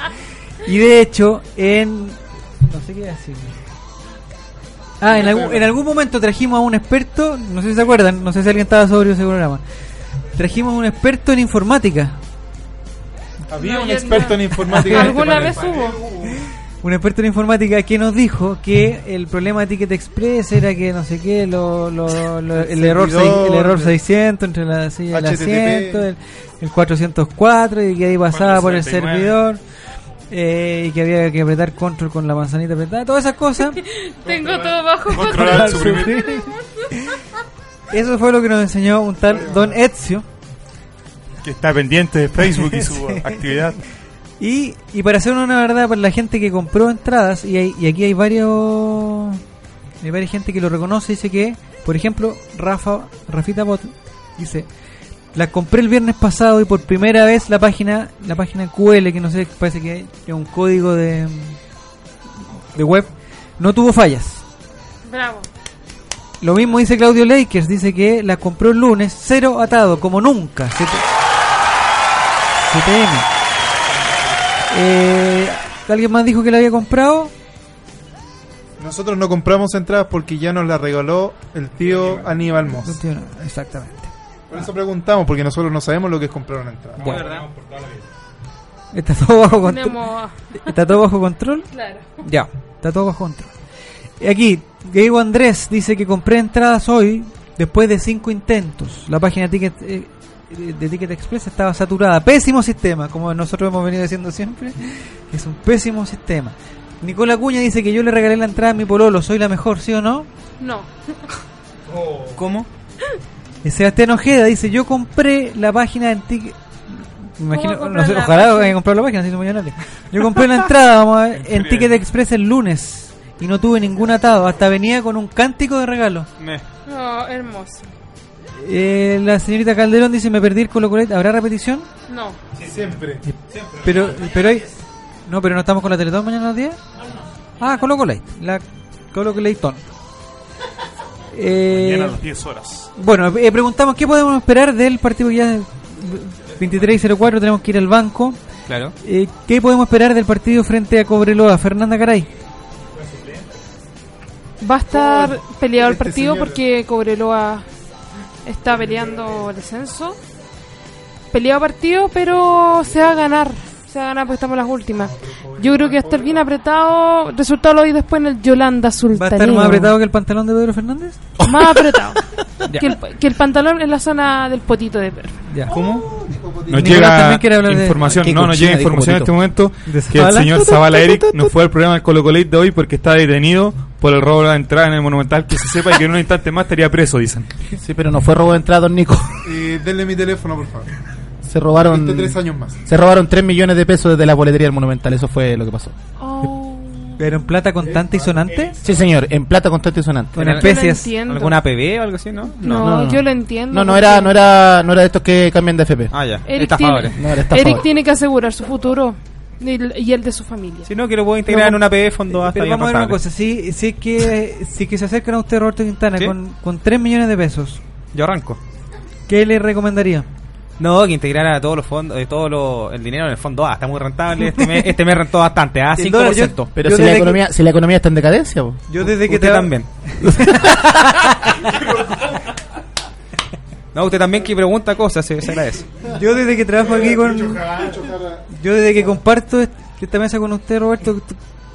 Y de hecho, en. No sé qué decir. Ah, en algún, en algún momento trajimos a un experto, no sé si se acuerdan, no sé si alguien estaba sobrio ese programa. Trajimos a un experto en informática. Había No, un experto no. en informática. ¿Alguna vez hubo? Un experto en informática que nos dijo que el problema de Ticket Express era que no sé qué, lo, lo- lo- el, error seis- el error 600 entre la silla y el asiento, el, el 404 y que ahí pasaba por el 469. servidor. Eh, y que había que apretar control con la manzanita apretada, todas esas cosas. Tengo todo bajo control. suprimir. Eso fue lo que nos enseñó un tal Don Ezio. Que está pendiente de Facebook y su actividad. Y, y para hacer una verdad, para la gente que compró entradas, y, hay- y aquí hay varios. Hay varias gente que lo reconoce, dice que, por ejemplo, Rafa, Rafita Bot, dice: La compré el viernes pasado y por primera vez la página, la página QL, que no sé, parece que es un código de, de web, no tuvo fallas. Bravo. Lo mismo dice Claudio Lakers, dice que la compró el lunes, cero atado, como nunca. 7 7M. Eh, ¿Alguien más dijo que la había comprado? Nosotros no compramos entradas porque ya nos la regaló el tío Aníbal Moss. Exactamente. Por eso preguntamos, porque nosotros no sabemos lo que es comprar una entrada. Bueno. ¿Está todo bajo control? ¿Está todo bajo control? Claro. Ya, está todo bajo control. Aquí, Diego Andrés dice que compré entradas hoy después de cinco intentos. La página Ticket, eh, de Ticket Express estaba saturada. Pésimo sistema, como nosotros hemos venido diciendo siempre. Es un pésimo sistema. Nicola Cuña dice que yo le regalé la entrada a mi pololo. ¿Soy la mejor, sí o no? No. ¿Cómo? Sebastián Ojeda dice, yo compré la página en Ticket... Me ¿Cómo imagino, no sé, ojalá hayan comprado la página, si millonarios. Yo compré la entrada, vamos a ver, en Ticket Express el lunes y no tuve ningún atado, hasta venía con un cántico de regalo. No, hermoso. Eh, la señorita Calderón dice, me perdí el Colo Colo, ¿habrá repetición? No. Siempre. Pero, pero hay... No, pero no estamos con la Teletón mañana a las 10. Ah, Colo Colo, la Colo Colo Eh, Mañana a las 10 horas. Bueno, eh, preguntamos qué podemos esperar del partido ya 23 y 04, tenemos que ir al banco. Claro. Eh, ¿Qué podemos esperar del partido frente a Cobreloa? Fernanda Caray. Va a estar peleado el este partido señor. porque Cobreloa está peleando el descenso. Peleado partido, pero se va a ganar. Se va a ganar porque estamos las últimas. Yo creo que va a estar bien apretado. Resultado lo vi después en el Yolanda ¿Va a Sultaneo. estar más apretado que el pantalón de Pedro Fernández? Más apretado. Que, el, que el pantalón en la zona del potito de perro. Ya. ¿Cómo? Nos llega también quiere hablar de- información, Qué no, nos llega información en este momento ¿De que el señor Zavala Eric no fue al programa del Colo Colate de hoy porque está detenido por el robo de la entrada en el Monumental, que se sepa y que en un instante más estaría preso, dicen. Sí, pero no fue robo de entrada, don Nico. Eh, denle mi teléfono, por favor. Se robaron. Tres años más. Se robaron 3 millones de pesos desde la boletería del Monumental. Eso fue lo que pasó. ¿Pero en plata contante y sonante? Sí, señor. En plata constante y sonante. Especias. entiendo. ¿Alguna PB o algo así, no? No, no, no. yo lo entiendo. No, no era, no era, no era de estos que cambian de FP. Ah, ya. Eric Estafadores. tiene, No, era estafador. Eric tiene que asegurar su futuro y el, de su familia. Si no, que lo puedo integrar No, en una PB fondo hasta Pero vamos a ver una cosa, si, si, es que, si que se acercan a usted Roberto Quintana ¿Sí? con, con 3 millones de pesos, Yo arranco. ¿qué le recomendaría? No, que integrara todos los fondos, eh, todo lo, el dinero en el fondo A. Está muy rentable. Este mes, este mes rentó bastante, a El dólar, yo- 5%. Pero Yo si la, que- economía, si la economía está en decadencia, po. Yo desde que usted tra- también. no, usted también que pregunta cosas, se, se agradece. Yo desde que trabajo aquí con... Yo desde que comparto est- esta mesa con usted, Roberto,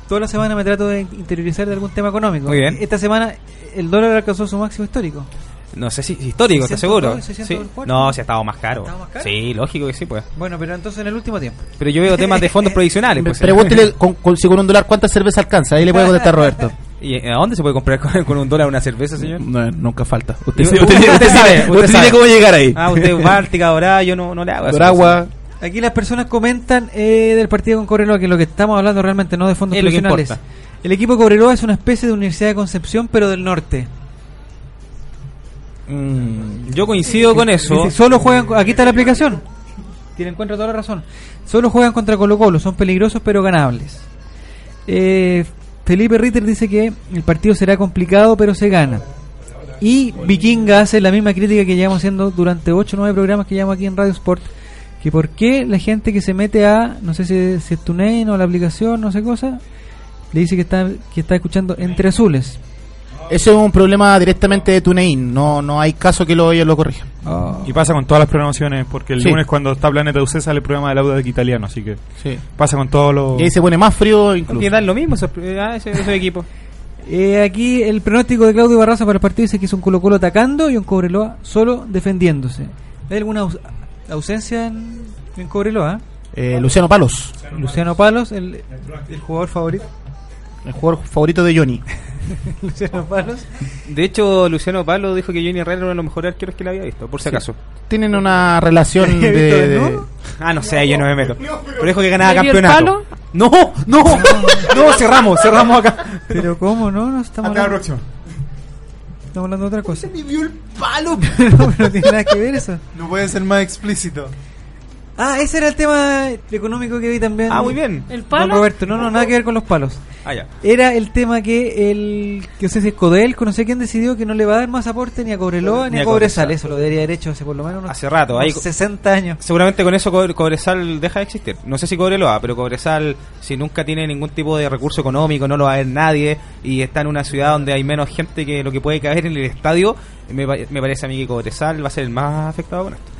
toda la semana me trato de interiorizar de algún tema económico. Muy bien. Esta semana el dólar alcanzó su máximo histórico. No sé si histórico, ¿estás 600 seguro? dólares, 600 Sí. el cuarto. No, si ha estado más caro. ¿Estaba más caro? Sí, lógico que sí, pues. Bueno, pero entonces en el último tiempo. Pero yo veo temas de fondos provisionales. Pues, Pregúntele con, con- si con un dólar cuánta cerveza alcanza. Ahí le puede contestar Roberto. ¿Y a dónde se puede comprar con, con un dólar una cerveza, señor? No, nunca falta. Usted, Usted, usted, usted sabe, usted sabe cómo llegar ahí. Ah, usted es Báltica, Dorada, yo no, no le hago eso. Doragua. Aquí las personas comentan eh, del partido con Cobreloa, que lo que estamos hablando realmente no de fondos Es lo que profesionales. importa. El equipo de Cobreloa es una especie de Universidad de Concepción, pero del norte. Mm, yo coincido con eso. Dice, Solo juegan, aquí está la aplicación. Tiene en cuenta toda la razón. Solo juegan contra Colo Colo, son peligrosos pero ganables. Eh, Felipe Ritter dice que el partido será complicado pero se gana. Y Vikinga hace la misma crítica que llevamos haciendo durante 8 o 9 programas que llevamos aquí en Radio Sport. Que por qué la gente que se mete a, no sé si, si es TuneIn o la aplicación, no sé cosa, le dice que está, que está escuchando Entre Azules. Ese es un problema directamente de TuneIn. No, no hay caso que lo, ellos lo corrijan. Y pasa con todas las programaciones, porque el Sí. lunes cuando está Planeta UC sale el programa del audio italiano, así que Sí. pasa con todos los... Y ahí se pone más frío incluso. Que dan lo mismo esos, ah, ese, ese equipo. Eh, aquí el pronóstico de Claudio Barraza para el partido dice que es un Colo Colo atacando y un Cobreloa solo defendiéndose. ¿Hay alguna aus- ausencia en, en Cobreloa? Eh, Luciano Palos, Luciano Palos, el, el jugador favorito. el jugador favorito de Johnny. Luciano Palos. De hecho, Luciano Palo dijo que Johnny Herrera era uno de los mejores arqueros que le había visto, por si Sí. acaso. Tienen una relación ¿Había de... de-? Ah, no sé, yo no me meto. Pero dijo que ganaba ¿Le vio el campeonato. palo? No, no, no, cerramos, cerramos acá. Pero ¿cómo no? No estamos Hasta la hablando, próxima. estamos hablando de otra cosa. vio el palo. no, pero no tiene nada que ver eso. No puede ser más explícito. Ah, ese era el tema económico que vi también. Ah, muy bien. ¿El palo? Roberto, no, no, nada que ver con los palos. Ah, ya. Era el tema que el que no sé si es Codelco, no sé quién decidió que no le va a dar más aporte ni a Cobreloa ni, Ni a a Cobresal. Cobresal. Eso lo debería haber hecho hace por lo menos unos, Hace rato, unos ahí- 60 años. Seguramente con eso Co- Cobresal deja de existir. No sé si Cobreloa, pero Cobresal, si nunca tiene ningún tipo de recurso económico, no lo va a ver nadie y está en una ciudad donde hay menos gente que lo que puede caber en el estadio, me, me parece a mí que Cobresal va a ser el más afectado con esto.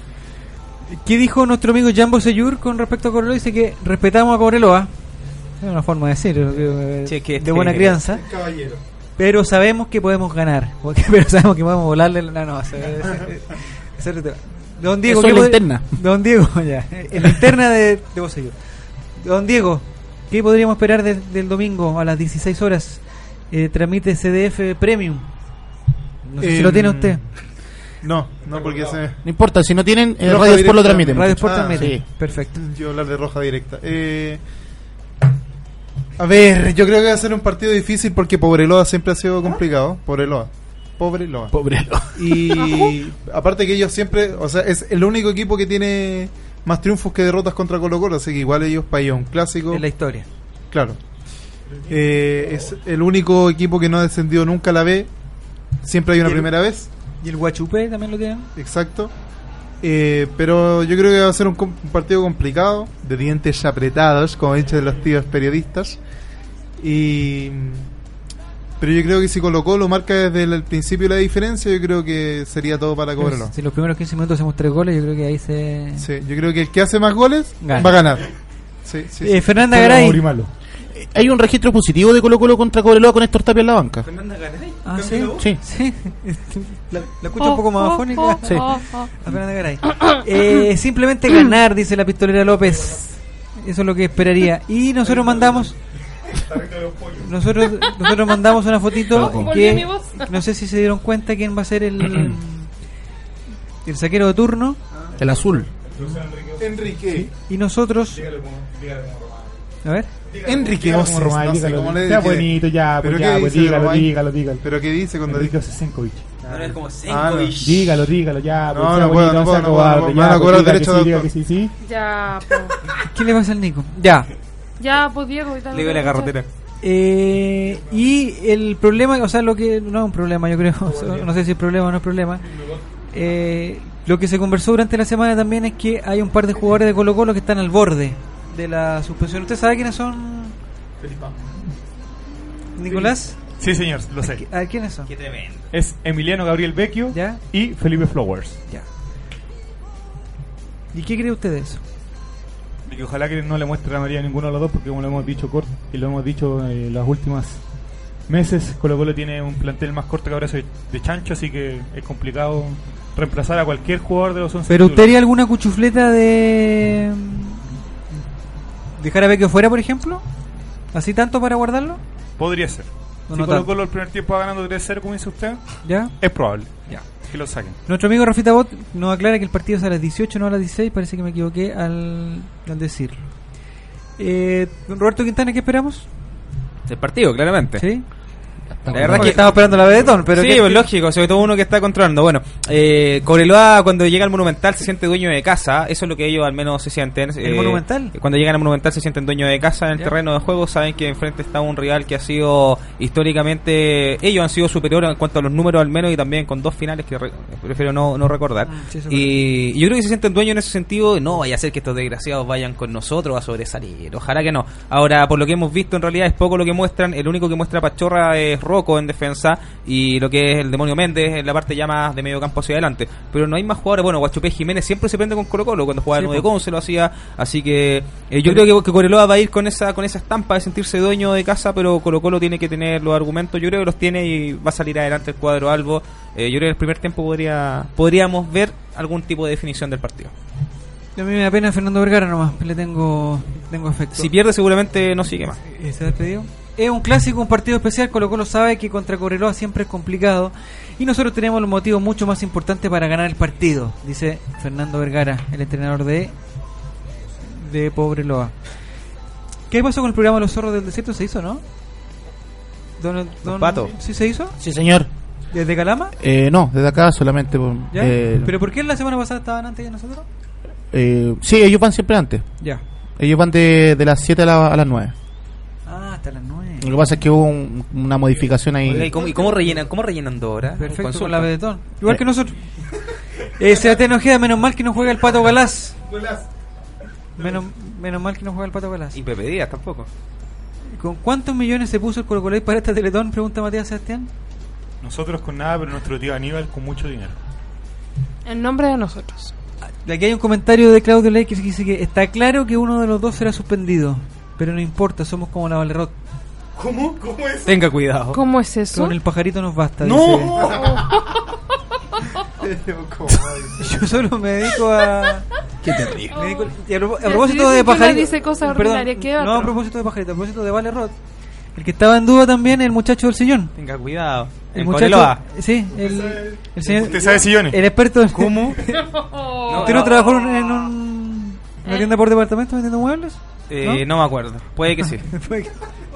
¿Qué dijo nuestro amigo Jambo Seyur con respecto a Cobreloa? Dice que respetamos a Cobreloa. Es una forma de decir, eh, Sí, que- de buena crianza. Caballero. Pero sabemos que podemos ganar. Porque, pero sabemos que podemos volarle la no. Don Diego, Eso es ¿qué la pod- interna. Don Diego, ya. En la interna de, de vos y yo. Don Diego, ¿qué podríamos esperar de- del domingo a las 16 horas? Eh, tramite CDF Premium. No sé si lo Em, tiene usted. No, no porque se... No importa, si no tienen, eh, Radio Sport lo transmiten. Radio Sport Ah, transmite. sí. Perfecto. Yo hablar de roja directa. Eh, a ver, yo creo que va a ser un partido difícil porque Pobreloa siempre ha sido complicado. Pobreloa. Pobreloa. Pobre. Y aparte que ellos siempre, o sea, es el único equipo que tiene más triunfos que derrotas contra Colo Colo, así que igual ellos para ellos un clásico. En la historia. Claro. Eh, es el único equipo que no ha descendido nunca a la B. Siempre hay una primera vez. ¿Y el Guachupé también lo tienen? Exacto. Eh, pero yo creo que va a ser un, com- un partido complicado, de dientes apretados, como dicen los tíos periodistas. Y pero yo creo que si Colo Colo marca desde el, el principio la diferencia, yo creo que sería todo para Cobreloa. Si los primeros 15 minutos hacemos tres goles, yo creo que ahí se... Sí, yo creo que el que hace más goles Gana. va a ganar. Sí, sí, Eh, sí. Fernanda Garay. Hay un registro positivo de Colo Colo contra Cobreloa con Héctor Tapia en la banca. Ah, sí. Sí. Sí. La, la escucho un poco más bajónica. Sí. A Fernanda Garay. Eh, simplemente ganar, dice la pistolera López. Eso es lo que esperaría. Y nosotros mandamos. Nosotros, nosotros mandamos una fotito que no sé si se dieron cuenta quién va a ser el el saquero de turno El azul. Enrique. y nosotros a ver Enrique Dígalo Oces, Román, no sé dígalo. le que- bonito, ya, ¿Pero pues ya, pues dice dígalo, dígalo, dígalo. ¿Pero qué dice cuando Enrique dice? Ah, no. Dígalo, dígalo, ya, pues No, sea no puedo, bonito, no puedo, no cobarde, puedo, me ya, van a pues cobrar diga derecho de sí, que sí, sí. Ya, pues. ¿qué le pasa al Nico? Ya Ya, pues Diego. Le dio la carretera. Eh, y el problema, o sea, lo que no es un problema, yo creo, no sé si es problema o no es problema. Eh, lo que se conversó durante la semana también es que hay un par de jugadores de Colo Colo que están al borde de la suspensión. ¿Usted sabe quiénes son? Nicolás, Sí, señor, lo sé. ¿a quiénes son? Qué tremendo. Es Emiliano Gabriel Vecchio ¿Ya? y Felipe Flowers. Ya. ¿Y qué cree usted de eso? Y que ojalá que no le muestre la María a ninguno de los dos, porque como lo hemos dicho corto y lo hemos dicho en las últimas meses Colo Colo tiene un plantel más corto que abrazo de, de chancho, así que es complicado reemplazar a cualquier jugador de los 11 ¿Pero usted haría alguna cuchufleta de. dejar a Vecchio fuera, por ejemplo? ¿Así tanto para guardarlo? Podría ser. No, si no Colo. Colo el primer tiempo va ganando 3-0, como dice usted, ¿Ya? es probable Ya. que lo saquen. Nuestro amigo Rafita Bot nos aclara que el partido es a las 18, no a las 16. Parece que me equivoqué al, al decirlo. Eh, Roberto Quintana, ¿qué esperamos? El partido, claramente. ¿Sí? La verdad es que estaba esperando la Bedetón, pero sí, ¿qué- pues, qué- lógico, sobre todo uno que está controlando. Bueno, eh, Cobreloa cuando llega al Monumental se siente dueño de casa, eso es lo que ellos al menos se sienten. ¿El Monumental? Cuando llegan al Monumental se sienten dueño de casa en el Ya. terreno de juego, saben que enfrente está un rival que ha sido históricamente, ellos han sido superiores en cuanto a los números al menos y también con dos finales que re- prefiero no, no recordar. Sí, y, y yo creo que se sienten dueños en ese sentido, no vaya a ser que estos desgraciados vayan con nosotros a sobresalir, ojalá que no. Ahora, por lo que hemos visto, en realidad es poco lo que muestran, el único que muestra Pachorra es Rocco en defensa y lo que es el demonio Méndez en la parte ya más de medio campo hacia adelante. Pero no hay más jugadores, bueno, Guachupé Jiménez siempre se prende con Colo Colo, cuando jugaba Sí, el 9 po. con se lo hacía, así que eh, yo creo que, que Coreloa va a ir con esa con esa estampa de sentirse dueño de casa, pero Colo Colo tiene que tener los argumentos, yo creo que los tiene y va a salir adelante el cuadro Albo. Eh, yo creo que el primer tiempo podría podríamos ver algún tipo de definición del partido. A mí me da pena Fernando Vergara nomás, le tengo, tengo afecto. Si pierde seguramente no sigue más. ¿Se despedió? Es un clásico, un partido especial. Colo Colo sabe que contra Cobreloa siempre es complicado. Y nosotros tenemos los motivos mucho más importantes para ganar el partido, dice Fernando Vergara, el entrenador de, de Pobreloa. ¿Qué pasó con el programa Los Zorros del Desierto? ¿Se hizo, no? Don, don- Pato. ¿Sí se hizo? Sí, señor. ¿Desde Calama? Eh, no, desde acá solamente. por- ¿Ya? eh, ¿Pero por qué la semana pasada estaban antes que nosotros? eh, sí, ellos van siempre antes. Ya. Ellos van de, de las 7 a, la- a las 9. Ah, hasta las 9. Lo que pasa es que hubo un- una modificación ahí. Oiga, ¿y, cómo, y cómo rellenan cómo rellenan dos horas? Perfecto, con la Bedetón. Igual que nosotros. Eh, Sebastián Ojeda, menos mal que no juega el Pato Galás. Menos, menos mal que no juega el Pato Galás. Y Pepe Díaz tampoco. ¿Con cuántos millones se puso el Colo Colo para esta Teletón? Pregunta Matías Sebastián. Nosotros con nada, pero nuestro tío Aníbal con mucho dinero. En nombre de nosotros. Aquí hay un comentario de Claudio Ley que dice que está claro que uno de los dos será suspendido. Pero no importa, somos como la Valerrot. ¿Cómo? ¿Cómo es? Tenga cuidado. ¿Cómo es eso? Con el pajarito nos basta. ¡No! dice. Yo solo me dedico a. Qué terrible. me dedico- y a, propo- a Ya, propósito si de pajarito. dice cosas perdón, ordinarias, ¿qué no otro? a propósito de pajarito, a propósito de Valerot. El que estaba en duda también el muchacho del sillón. Tenga cuidado. El En muchacho. Sí, el, el señor. ¿Usted sabe sillones? El experto. ¿Cómo? ¿Usted no, trabajó en, un- en un- una tienda por departamento vendiendo muebles? Eh, ¿No? me acuerdo. Puede que sí. Puede que-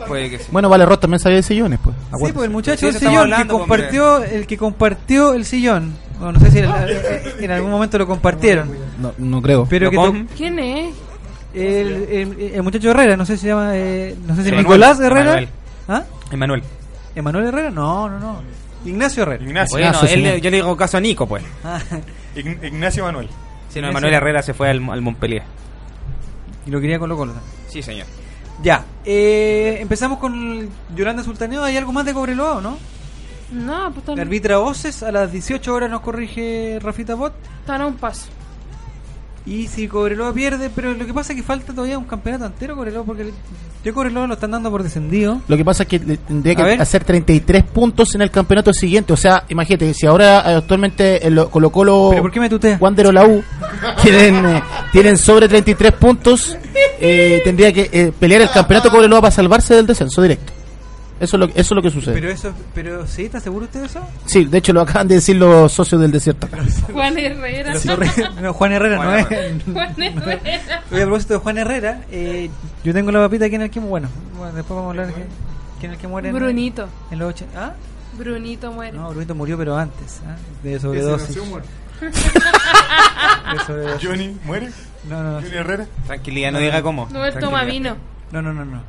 Puede que sí. Bueno, Vale Roth también sabía de sillones, pues. Sí, acuérdese. pues el muchacho Sí, del sillón que hablando, compartió, el que compartió el sillón. Bueno, no sé si en, en algún momento lo compartieron. No, no creo. Pero que. ¿Quién es? el, el, el muchacho Herrera, no sé si se llama, eh, no sé si Emanuel. Nicolás Herrera. Emanuel. ¿Ah? Emanuel. ¿Emanuel Herrera? No, no, no. Ignacio Herrera. Ignacio. Bueno, Ignacio, él, yo le digo caso a Nico, pues. Ah, Ign- Ignacio Manuel. Si no, Emanuel Herrera se fue al, al Montpellier. Y lo quería Colo Colo también. Sí, señor. Ya, eh, empezamos con Yolanda Sultaneo. ¿Hay algo más de Cobreloa o no? No, pues están, arbitra voces a las 18 horas nos corrige Rafita Bot. están a un paso. Y si Cobreloa pierde, pero lo que pasa es que falta todavía un campeonato entero Cobreloa porque yo Cobreloa lo están dando por descendido. Lo que pasa es que tendría que ver. hacer 33 puntos en el campeonato siguiente. O sea, imagínate, si ahora eh, actualmente el Colo Colo, ¿Pero por qué me tutea? Wander o la U tienen, eh, tienen sobre 33 puntos, eh, tendría que eh, pelear el campeonato Cobreloa para salvarse del descenso directo. Eso es lo, eso es lo que sucede. Pero eso, pero ¿sí? ¿Está seguro usted de eso? Sí, de hecho lo acaban de decir los socios del desierto. acá. Juan Herrera. No, Juan Herrera no es. Juan Herrera. Oye, a propósito de Juan Herrera, eh, yo tengo la papita aquí en el que bueno, bueno, después vamos a hablar de quién es el que muere en, Brunito. en los 80. ¿Ah? Brunito muere. No, Brunito murió pero antes, ¿ah? de sobredosis. De sobredosis. Johnny muere. No, no, no. Johnny Herrera. Tranquilidad, no diga cómo. No, él toma vino. No, no, no, no.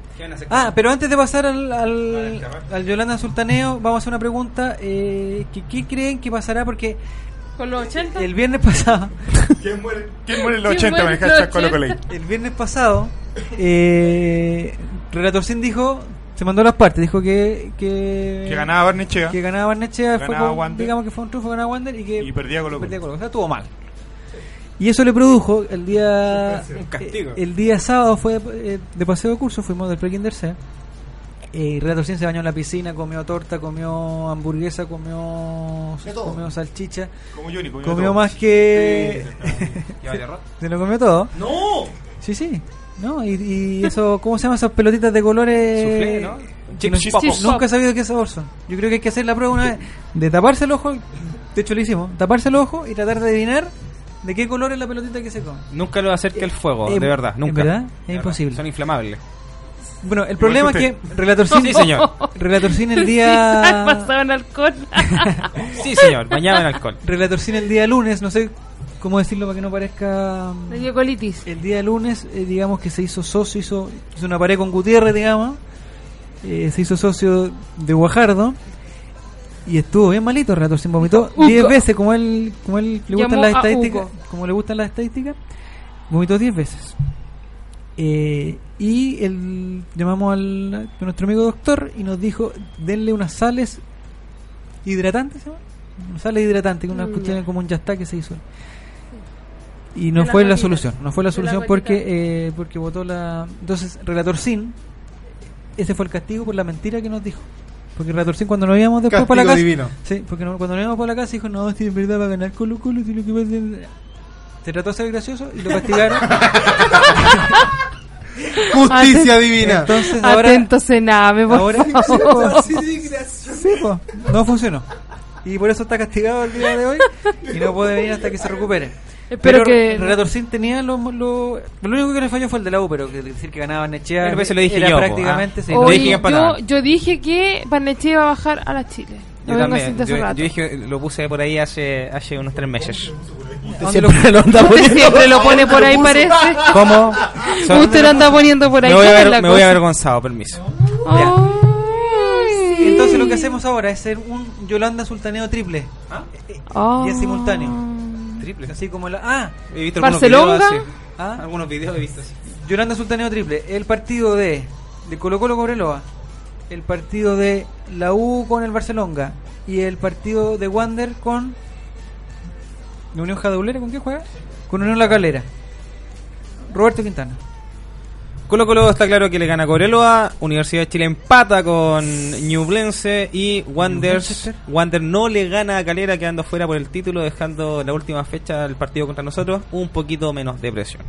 Ah, pero antes de pasar al, al, al Yolanda Sultaneo, vamos a hacer una pregunta. Eh, ¿qué, qué creen que pasará? Porque Con los 80. el viernes pasado, ¿Quién muere? ¿Quién muere en los ¿Quién 80? muere los Colo Colo 80? el viernes pasado, eh, Relator Sin dijo, se mandó las partes, dijo que que, Que ganaba Barnechea. que ganaba Barnechea, fue Ganaba con- Wander. digamos que fue un triunfo, ganaba Wander y que Y perdía Colo Colo. perdía Colo-Colo. O sea, estuvo mal. Y eso le produjo el día Un castigo. eh, el día sábado fue eh, de paseo de curso, fuimos del Prekinder C. Eh, Relator Sin se bañó en la piscina, comió torta, comió hamburguesa, comió, comió salchicha. Como Johnny, comió comió todo. más que. ¿Lleva de arroz? se lo comió todo. ¡No! Sí, sí. ¿No? Y, y eso, ¿cómo se llaman esas pelotitas de colores? Soufflé, ¿no? Chips pop. Nunca he sabido qué sabor son. Yo creo que hay que hacer la prueba una vez de taparse el ojo. De hecho, lo hicimos. Taparse el ojo y tratar de adivinar de qué color es la pelotita que se come. Nunca lo acerque al fuego, Eh, de verdad, ¿en nunca. verdad? Es De verdad. imposible. Son inflamables. Bueno, el problema es que Relatorcín, Sí, señor. Relatorcín el día basado en alcohol. Sí, señor, bañado en alcohol. Relatorcín el día lunes, no sé cómo decirlo para que no parezca dio colitis. el día lunes, eh, digamos que se hizo socio, hizo, hizo una pared con Gutiérrez, digamos, eh, se hizo socio de Guajardo y estuvo bien malito, Relatorcín vomitó Hugo. 10 veces, como él, como él le gustan Llamó las a estadísticas, Hugo. como le gustan las estadísticas, vomitó 10 veces. Eh, y el, llamamos al, a nuestro amigo doctor y nos dijo, denle unas sales hidratantes, ¿se llama? Unas sales hidratantes, una Mm, cuestión como un yastá que se hizo. Y no fue la solución, no fue la solución porque eh, porque votó la... Entonces, Relator Sin, ese fue el castigo por la mentira que nos dijo. Porque Relator Sin cuando nos íbamos después para la casa... Castigo divino. Sí, porque no- cuando nos íbamos para la casa dijo, no, si en verdad va a ganar Colo Colo, si lo que pasa es-". Se trató de ser gracioso y lo castigaron. Justicia Aten- divina. Entonces ahora... Atento Sename, por Ahora favor. sí, po, no funcionó. Y por eso está castigado el día de hoy y no puede venir hasta que se recupere. Espero pero que- Relator Sin tenía lo, lo, lo único que le falló fue el de la U, pero que decir que ganaba Nechea Pero eso lo dije era yo, po, prácticamente ah. sí. Oye, dije yo, yo dije que Barnechea iba a bajar a la Chile. Lo Yo también, yo, yo dije, lo puse por ahí hace, hace unos tres meses. ¿Dónde lo- Siempre lo anda Usted poniendo. siempre lo pone por ahí, parece. ¿Cómo? Son- Usted lo anda poniendo por ahí. me voy, a ¿cómo es ver, la me voy avergonzado, permiso. Ay. Entonces lo que hacemos ahora es hacer un Yolanda Sultaneo triple. Ah. Y es simultáneo. Triple. Así como la... Ah, He visto ¿Barcelonga? algunos videos así. ah Algunos videos he visto así. Yolanda Sultaneo triple. El partido de, de Colo Colo Cobreloa. El partido de la U con el Barcelona. Y el partido de Wander con... ¿La Unión Jadeulera con qué juega? Con Unión La Calera. Roberto Quintana. Colo Colo está claro que le gana a Cobreloa, Universidad de Chile empata con Ñublense y Wanderers. Wander no le gana a Calera quedando fuera por el título, dejando la última fecha del partido contra nosotros un poquito menos de presión.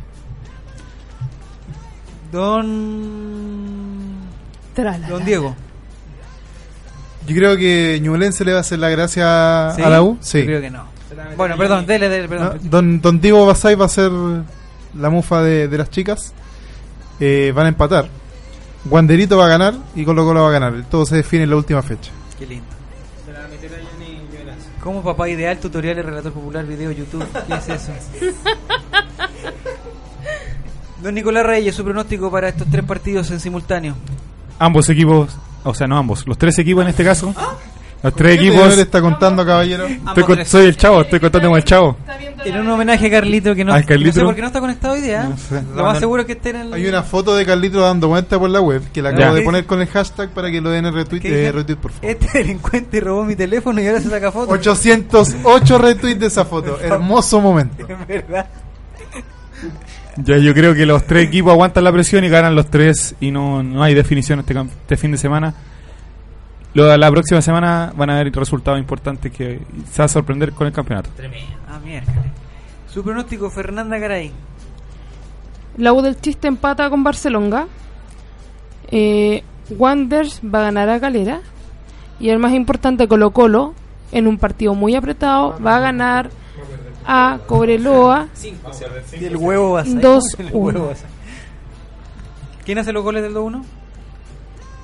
Don... Trala. Don Diego. Yo creo que Ñublense le va a hacer la gracia ¿Sí? a la U. Sí. Yo creo que no. Bueno, perdón, dele, dele, ¿No? perdón. Don, don Diego Basay va a ser la mufa de, de las chicas. Eh, van a empatar. Wanderito va a ganar y Colo Colo va a ganar. Todo se define en la última fecha. Qué lindo. ¿Cómo papá ideal tutoriales relator popular video YouTube? ¿Qué es eso? Don Nicolás Reyes, su pronóstico para estos tres partidos en simultáneo. Ambos equipos, o sea, no ambos, los tres equipos en este caso. Los tres ¿Qué señor equipos. le está contando, caballero? Estoy con- soy el chavo, estoy contando con el chavo. En un homenaje a Carlito que no, ¿Al Carlito? no sé por qué no está conectado hoy día. ¿eh? No sé. Lo más seguro es que esté en el... Hay una foto de Carlito dando vuelta por la web que la Ya. acabo de poner con el hashtag para que lo den en retweet, ¿Qué eh, retweet por favor. Este delincuente robó mi teléfono y ahora se saca fotos. 808 retweets de esa foto. Hermoso momento. En verdad. Ya, yo creo que los tres equipos aguantan la presión y ganan los tres y no, no hay definición este, cam- este fin de semana. Lo, la próxima semana van a haber resultados importantes que se va a sorprender con el campeonato. Ah, mierda. Su pronóstico, Fernanda Garay. La U del Chiste empata con Barcelona. Eh, Wanderers va a ganar a Calera. Y el más importante, Colo Colo, en un partido muy apretado, va a ganar a Cobreloa. Y el huevo va a Dos, El uno. huevo Basay. ¿Quién hace los goles del 2-1?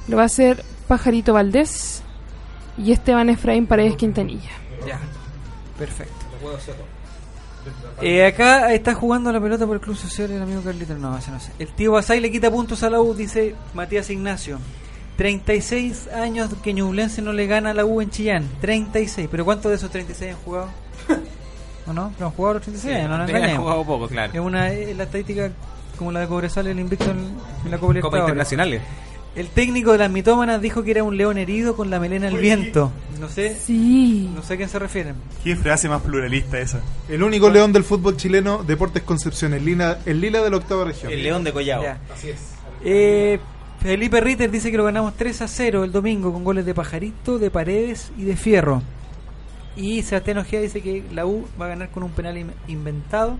Lo va a hacer Pajarito Valdés y Esteban Efraín Paredes Quintanilla. Ya. Perfecto. Eh, acá está jugando la pelota por el Club Social el amigo Carlito. No, ese no sé. El tío Basay le quita puntos a la U, dice Matías Ignacio. 36 años que Ñublense no le gana a la U en Chillán. 36. ¿Pero cuántos de esos 36 han jugado? ¿O no? ¿No han jugado los 36 años? No nos han jugado poco, claro. Es una es la estadística como la de Cobresal, el invicto en, en la Copa Copa Libertadores. El técnico de las mitómanas dijo que era un león herido con la melena al viento. No sé, Sí. no sé a quién se refieren. ¿Qué frase más pluralista esa? El único león del fútbol chileno, Deportes Concepción, el lila, el lila de la octava región. El León de Collao. Ya. Eh, Felipe Ritter dice que lo ganamos 3 a 0 el domingo con goles de Pajarito, de Paredes y de Fierro. Y Sebastián Ojea dice que la U va a ganar con un penal in- inventado.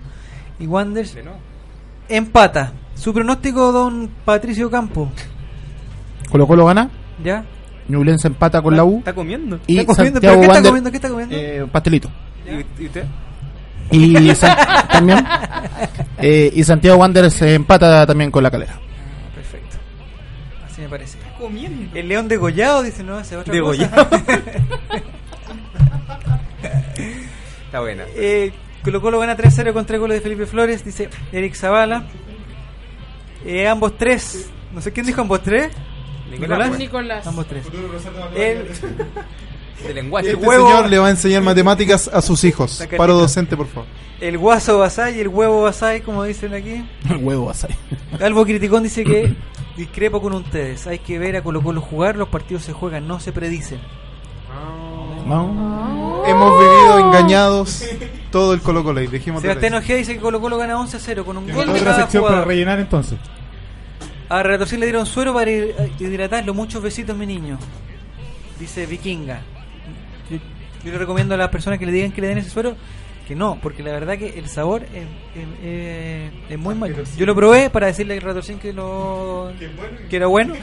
Y Wanders empata. Su pronóstico, don Patricio Campo. Colo Colo gana. ¿Ya? Ñublense empata con la U. Está comiendo. Y ¿Está comiendo? Santiago ¿Pero qué está Wander- comiendo? ¿Qué está comiendo? Eh, pastelito. ¿Y, y usted? Y San- también. Eh, y Santiago Wander se empata también con la calera. Perfecto. Así me parece. comiendo. El león degollado, dice, no, esa es otra Degollado. cosa. Está buena. Eh, Colo Colo gana 3-0 con tres goles de Felipe Flores, dice Eric Zavala. Eh, ambos tres. No sé quién dijo ambos tres. Nicolás. Nicolás. Ambos tres. El, De lenguaje. el Este huevo, señor le va a enseñar matemáticas a sus hijos. Paro docente, por favor. el guaso Basay y el huevo Basay, como dicen aquí. El huevo así. Albo Criticón dice que discrepo con ustedes. Hay que ver a Colo Colo jugar. Los partidos se juegan, no se predicen. No. Hemos vivido engañados todo el Colo Colo. y Dijimos de Sebastián. Ojea dice que Colo Colo gana 11-0 con un gol de Otra cada sección para jugador. rellenar entonces. A Retorcir le dieron suero para hid- hidratarlo. Muchos besitos, mi niño. Dice Vikinga. Yo, yo le recomiendo a las personas que le digan que le den ese suero que no, porque la verdad que el sabor es, es- es- es muy malo. Yo lo probé para decirle al Retorcín que, lo, que era bueno.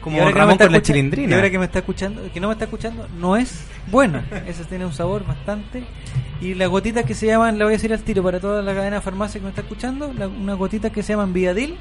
Como ahora que Ramón me está con la chilindrina. Y ahora que me está escuchando, que no me está escuchando, no es bueno. Ese tiene un sabor bastante. Y las gotitas que se llaman, la voy a decir al tiro para toda la cadena de farmacia que me está escuchando, la- unas gotitas que se llaman Viadil.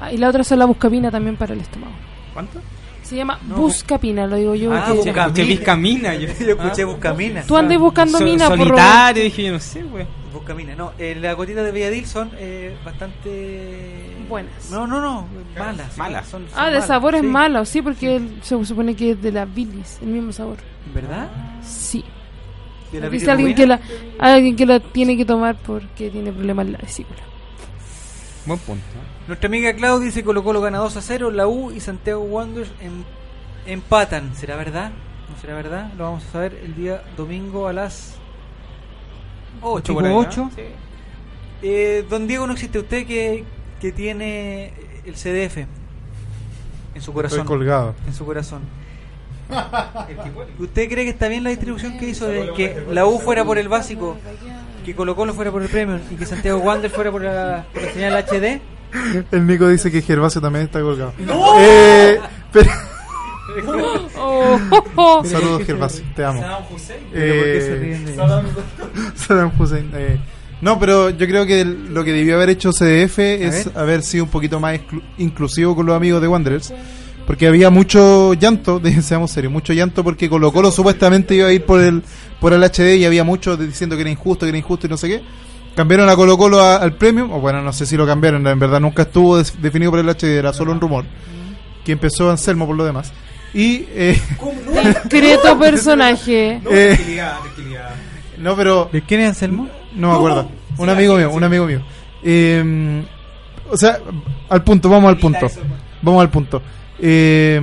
Ah, y la otra es la buscapina también para el estómago. ¿Cuánto? Se llama No, buscapina, lo digo yo. Ah, porque- busca- Escuché Vizcamina. Yo, Yo escuché Buscamina. Tú andas buscando So- mina por solitario, dije yo, no sé, güey. Buscamina. No, eh, las gotitas de Viadil son eh, bastante... Buenas. No, no, no, malas. Malas. Son, son Ah, de sabores sí. malos, sí, porque se supone que es de la bilis, el mismo sabor. ¿Verdad? Sí. ¿De la Dice alguien que, la, alguien que la tiene que tomar porque tiene problemas en la vesícula. Buen punto. Nuestra amiga Clau dice que Colo Colo gana 2 a 0, la U y Santiago Wanderers em- empatan. ¿Será verdad? ¿No será verdad? Lo vamos a saber el día domingo a las 8. por ahí, ¿no? 8. Eh, don Diego, ¿no existe usted que, que tiene el CDF en su corazón? Estoy colgado. En su corazón. ¿Usted cree que está bien la distribución que hizo de que la U fuera por el básico, que Colo Colo fuera por el premium y que Santiago Wander fuera por la, por la señal HD? El Nico dice que Gervasio también está colgado. Eh, pero- Oh, oh, oh. Saludos, Gervasio. Te amo. ¿Pero por qué se Eh, Saddam Hussein. eh, no, pero yo creo que lo que debió haber hecho CDF es haber sido un poquito más exclu- inclusivo con los amigos de Wanderers. Porque había mucho llanto, seamos serios, mucho llanto porque Colo Colo supuestamente iba a ir por el por el HD y había muchos diciendo que era injusto, que era injusto y no sé qué. Cambiaron a Colo Colo a- al Premium, o bueno, no sé si lo cambiaron, en verdad nunca estuvo des- definido por el HD, era solo un rumor. Que empezó Anselmo por lo demás. Y... Eh, Discreto personaje. eh, no, pero... ¿De quién es Anselmo? No me acuerdo. Un amigo mío, un amigo mío. Eh, o sea, al punto, vamos al punto. Vamos al punto. Eh,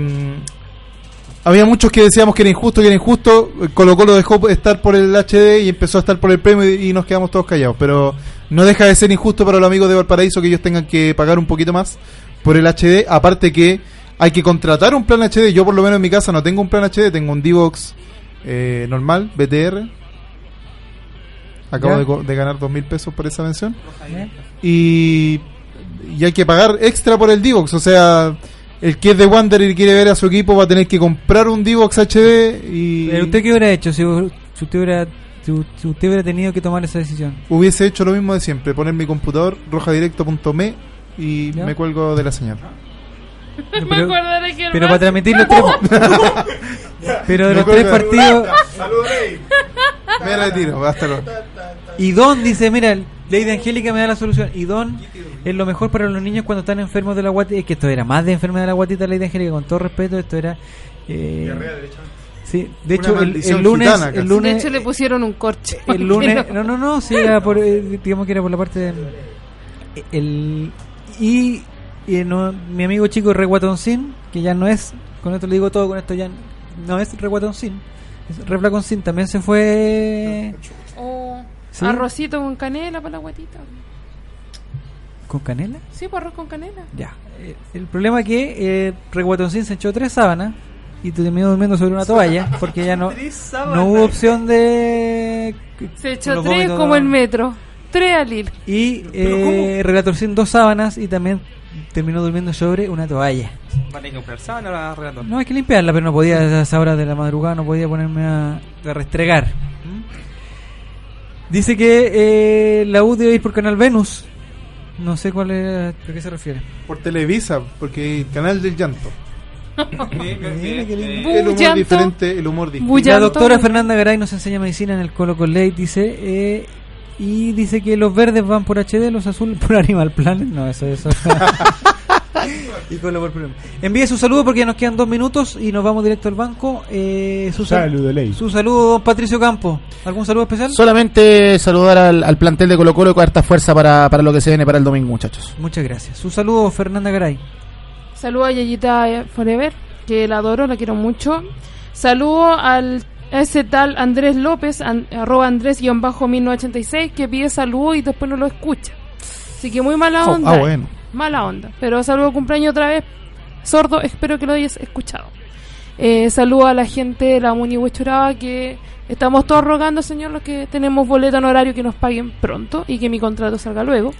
había muchos que decíamos que era injusto, que era injusto. Colo Colo dejó estar por el HD y empezó a estar por el premio y, y nos quedamos todos callados. Pero no deja de ser injusto para los amigos de Valparaíso que ellos tengan que pagar un poquito más por el HD. Aparte que hay que contratar un plan HD. Yo por lo menos en mi casa no tengo un plan HD, tengo un Divox eh, normal, BTR. Acabo de ganar dos mil pesos por esa mención. Y, y hay que pagar extra por el Divox. O sea, el que es de Wanderer y quiere ver a su equipo va a tener que comprar un Divox HD y Pero ¿Usted qué hubiera hecho si, si usted hubiera si, si usted hubiera tenido que tomar esa decisión? hubiese hecho lo mismo de siempre. Poner mi computador rojadirecto.me y ¿Ya? me cuelgo de la señal. Me Pero- acordaré que Pero para transmitir los tres Pero de los tres partidos Me retiro, hasta luego. Y Don dice, mira, Lady Angélica me da la solución. Y Don es lo mejor para los niños cuando están enfermos de la guatita. Es que esto era más de enfermedad de la guatita, Lady Angélica, con todo respeto, esto era... eh, sí, de Una hecho, el, el lunes... gitana, el De lunes hecho, le pusieron un corche. el lunes no no no sí era por eh, digamos que era por la parte de el y, y no, mi amigo chico Reguatoncín que ya no es con esto le digo todo con esto ya no es Reguatoncín es Reflaconcín también se fue Oh, ¿Sí? Arrocito con canela para la guatita. ¿Con canela? Sí, pues arroz con canela. Ya. Eh, el problema es que eh, Reguatoncín se echó tres sábanas y terminó durmiendo sobre una toalla porque ya no, no hubo opción de... Se echó tres vómitos como no- el metro. Tres al hilo. Y eh, Relatorcín dos sábanas y también terminó durmiendo sobre una toalla. Va a tener que comprar sábana relator. No hay que limpiarla, pero no podía a esa hora de la madrugada, no podía ponerme a, a restregar. ¿Mm? Dice que eh, la U debe ir por Canal Venus. No sé cuál es, a qué se refiere. Por Televisa, porque el canal del llanto. Mira qué lindo. El humor diferente, el humor distinto. La doctora Fernanda Garay nos enseña medicina en el Colo Collate, dice, eh, y dice que los verdes van por HD, los azules por Animal Planet. No, eso, eso. y Colo por problema. Envíe su saludo porque ya nos quedan dos minutos y nos vamos directo al banco. Eh, su sal- Saludo, ley. Su saludo, don Patricio Campo. ¿Algún saludo especial? Solamente saludar al, al plantel de Colo Colo con harta fuerza para, para lo que se viene para el domingo, muchachos. Muchas gracias. Su saludo, Fernanda Garay. Saludo a Yayita Forever, que la adoro, la quiero mucho. Saludo al a ese tal Andrés López, an- arroba Andrés-1986, que pide saludo y después no lo escucha. Así que muy mala Oh, onda. ah, bueno. Mala onda. Pero saludo cumpleaños otra vez. Sordo, espero que lo hayas escuchado. Eh, saludo a la gente de la Muni Huechuraba que estamos todos rogando, señor, los que tenemos boleto en horario que nos paguen pronto y que mi contrato salga luego.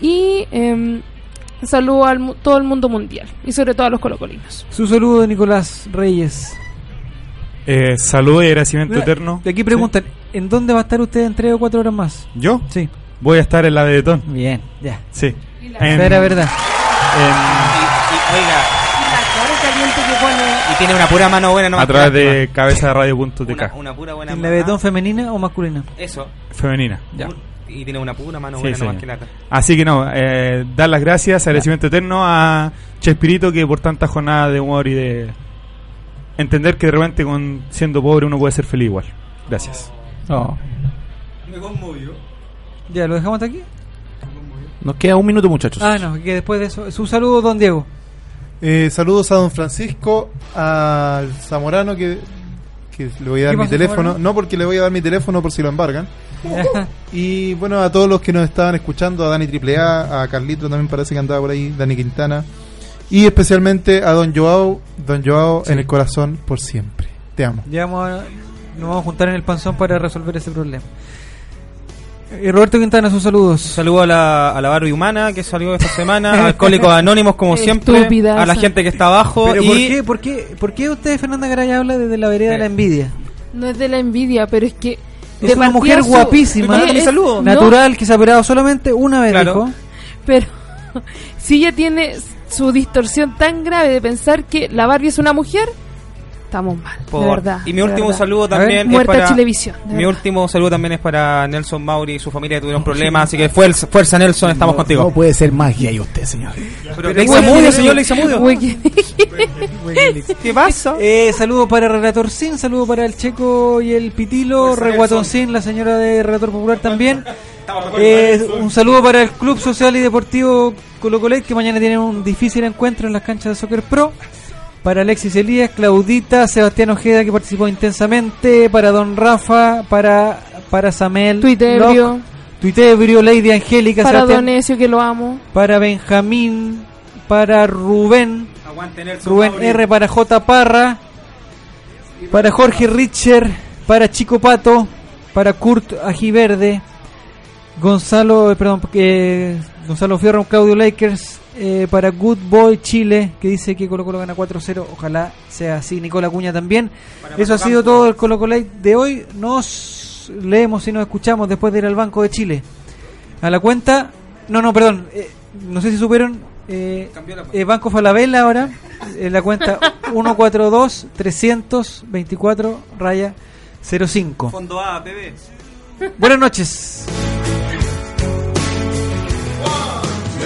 Y em, saludo a todo el mundo mundial y sobre todo a los colocolinos. Su saludo, Nicolás Reyes. Eh, saludo y agradecimiento Mira, eterno. De aquí preguntan, ¿en dónde va a estar usted en tres o cuatro horas más? ¿Yo? Sí. Voy a estar en la de Betón. Bien, ya. Sí. Era verdad. Oiga, que pone. y tiene una pura mano buena, no a través de cabeza de radio.tk. Una pura buena ¿En la betón femenina o masculina? Eso. Femenina. Ya. Y tiene una pura mano Sí, buena, no señor. más que lata. Así que no, eh, dar las gracias, agradecimiento eterno a Chespirito que por tantas jornadas de humor y de entender que de repente con siendo pobre uno puede ser feliz igual. Gracias. No. Me conmovió. Ya, ¿lo dejamos hasta aquí? Nos queda un minuto, muchachos. Ah, no, que después de eso. Su saludo, don Diego. Eh, saludos a don Francisco, al Zamorano que, que le voy a dar ¿Qué mi teléfono. Zamorano? No, porque le voy a dar mi teléfono por si lo embargan. y bueno, a todos los que nos estaban escuchando, a Dani AAA, a Carlito también parece que andaba por ahí, Dani Quintana. Y especialmente a don Joao, don Joao Sí. en el corazón por siempre. Te amo. Ya vamos a- nos vamos a juntar en el panzón para resolver ese problema. Y Roberto Quintana, sus saludos. Saludo a la, a la Barbie Humana que salió esta semana, Alcohólicos Anónimos como siempre, a la gente que está abajo Pero y ¿por, qué, por, qué, ¿por qué usted, Fernanda Garay, habla desde la vereda de la envidia? No es de la envidia, pero es que. Es de una mujer su- guapísima, Eh, es- no, natural, que se ha operado solamente una vez, Claro. dijo. pero si ella tiene su distorsión tan grave de pensar que la Barbie es una mujer, estamos mal, Por- de verdad. y mi último verdad. saludo también es para Chilevisión, mi verdad. último saludo también es para Nelson Mauri y su familia que tuvieron problemas, así que fuerza, fuerza Nelson, estamos No- contigo. No puede ser más gay usted, señor. Pero Leixamudio, señor Leixamudio. Wiki- ¿Qué pasa? Eh, saludo para Relator Sin, saludo para el Checo y el Pitilo, Fuerza Reguatón. Sin, la señora de Relator Popular también. Eh, un saludo para el Club Social y Deportivo Colo Colet, que mañana tiene un difícil encuentro en las canchas de Soccer Pro. Para Alexis Elías, Claudita, Sebastián Ojeda, que participó intensamente. Para Don Rafa, para, para Samel, Tuitebrio. Tuitebrio, Lady Angélica, para Sebastián, Donesio, que lo amo. para Benjamín, para Rubén, Rubén. R para J Parra, para Jorge Richer, para Chico Pato, para Kurt Ajiverde, Gonzalo, eh, perdón, eh, Gonzalo Fierro, Claudio Lakers, eh, para Good Boy Chile, que dice que Colo Colo gana 4-0, ojalá sea así, Nicola Cuña también. Eso ha sido todo el Colo Colo de hoy, nos leemos y nos escuchamos después de ir al Banco de Chile. A la cuenta, no, no, perdón, eh, no sé si supieron, eh, eh, Banco Falabella ahora, en la cuenta 142 324 raya 05. Fondo A. Buenas noches.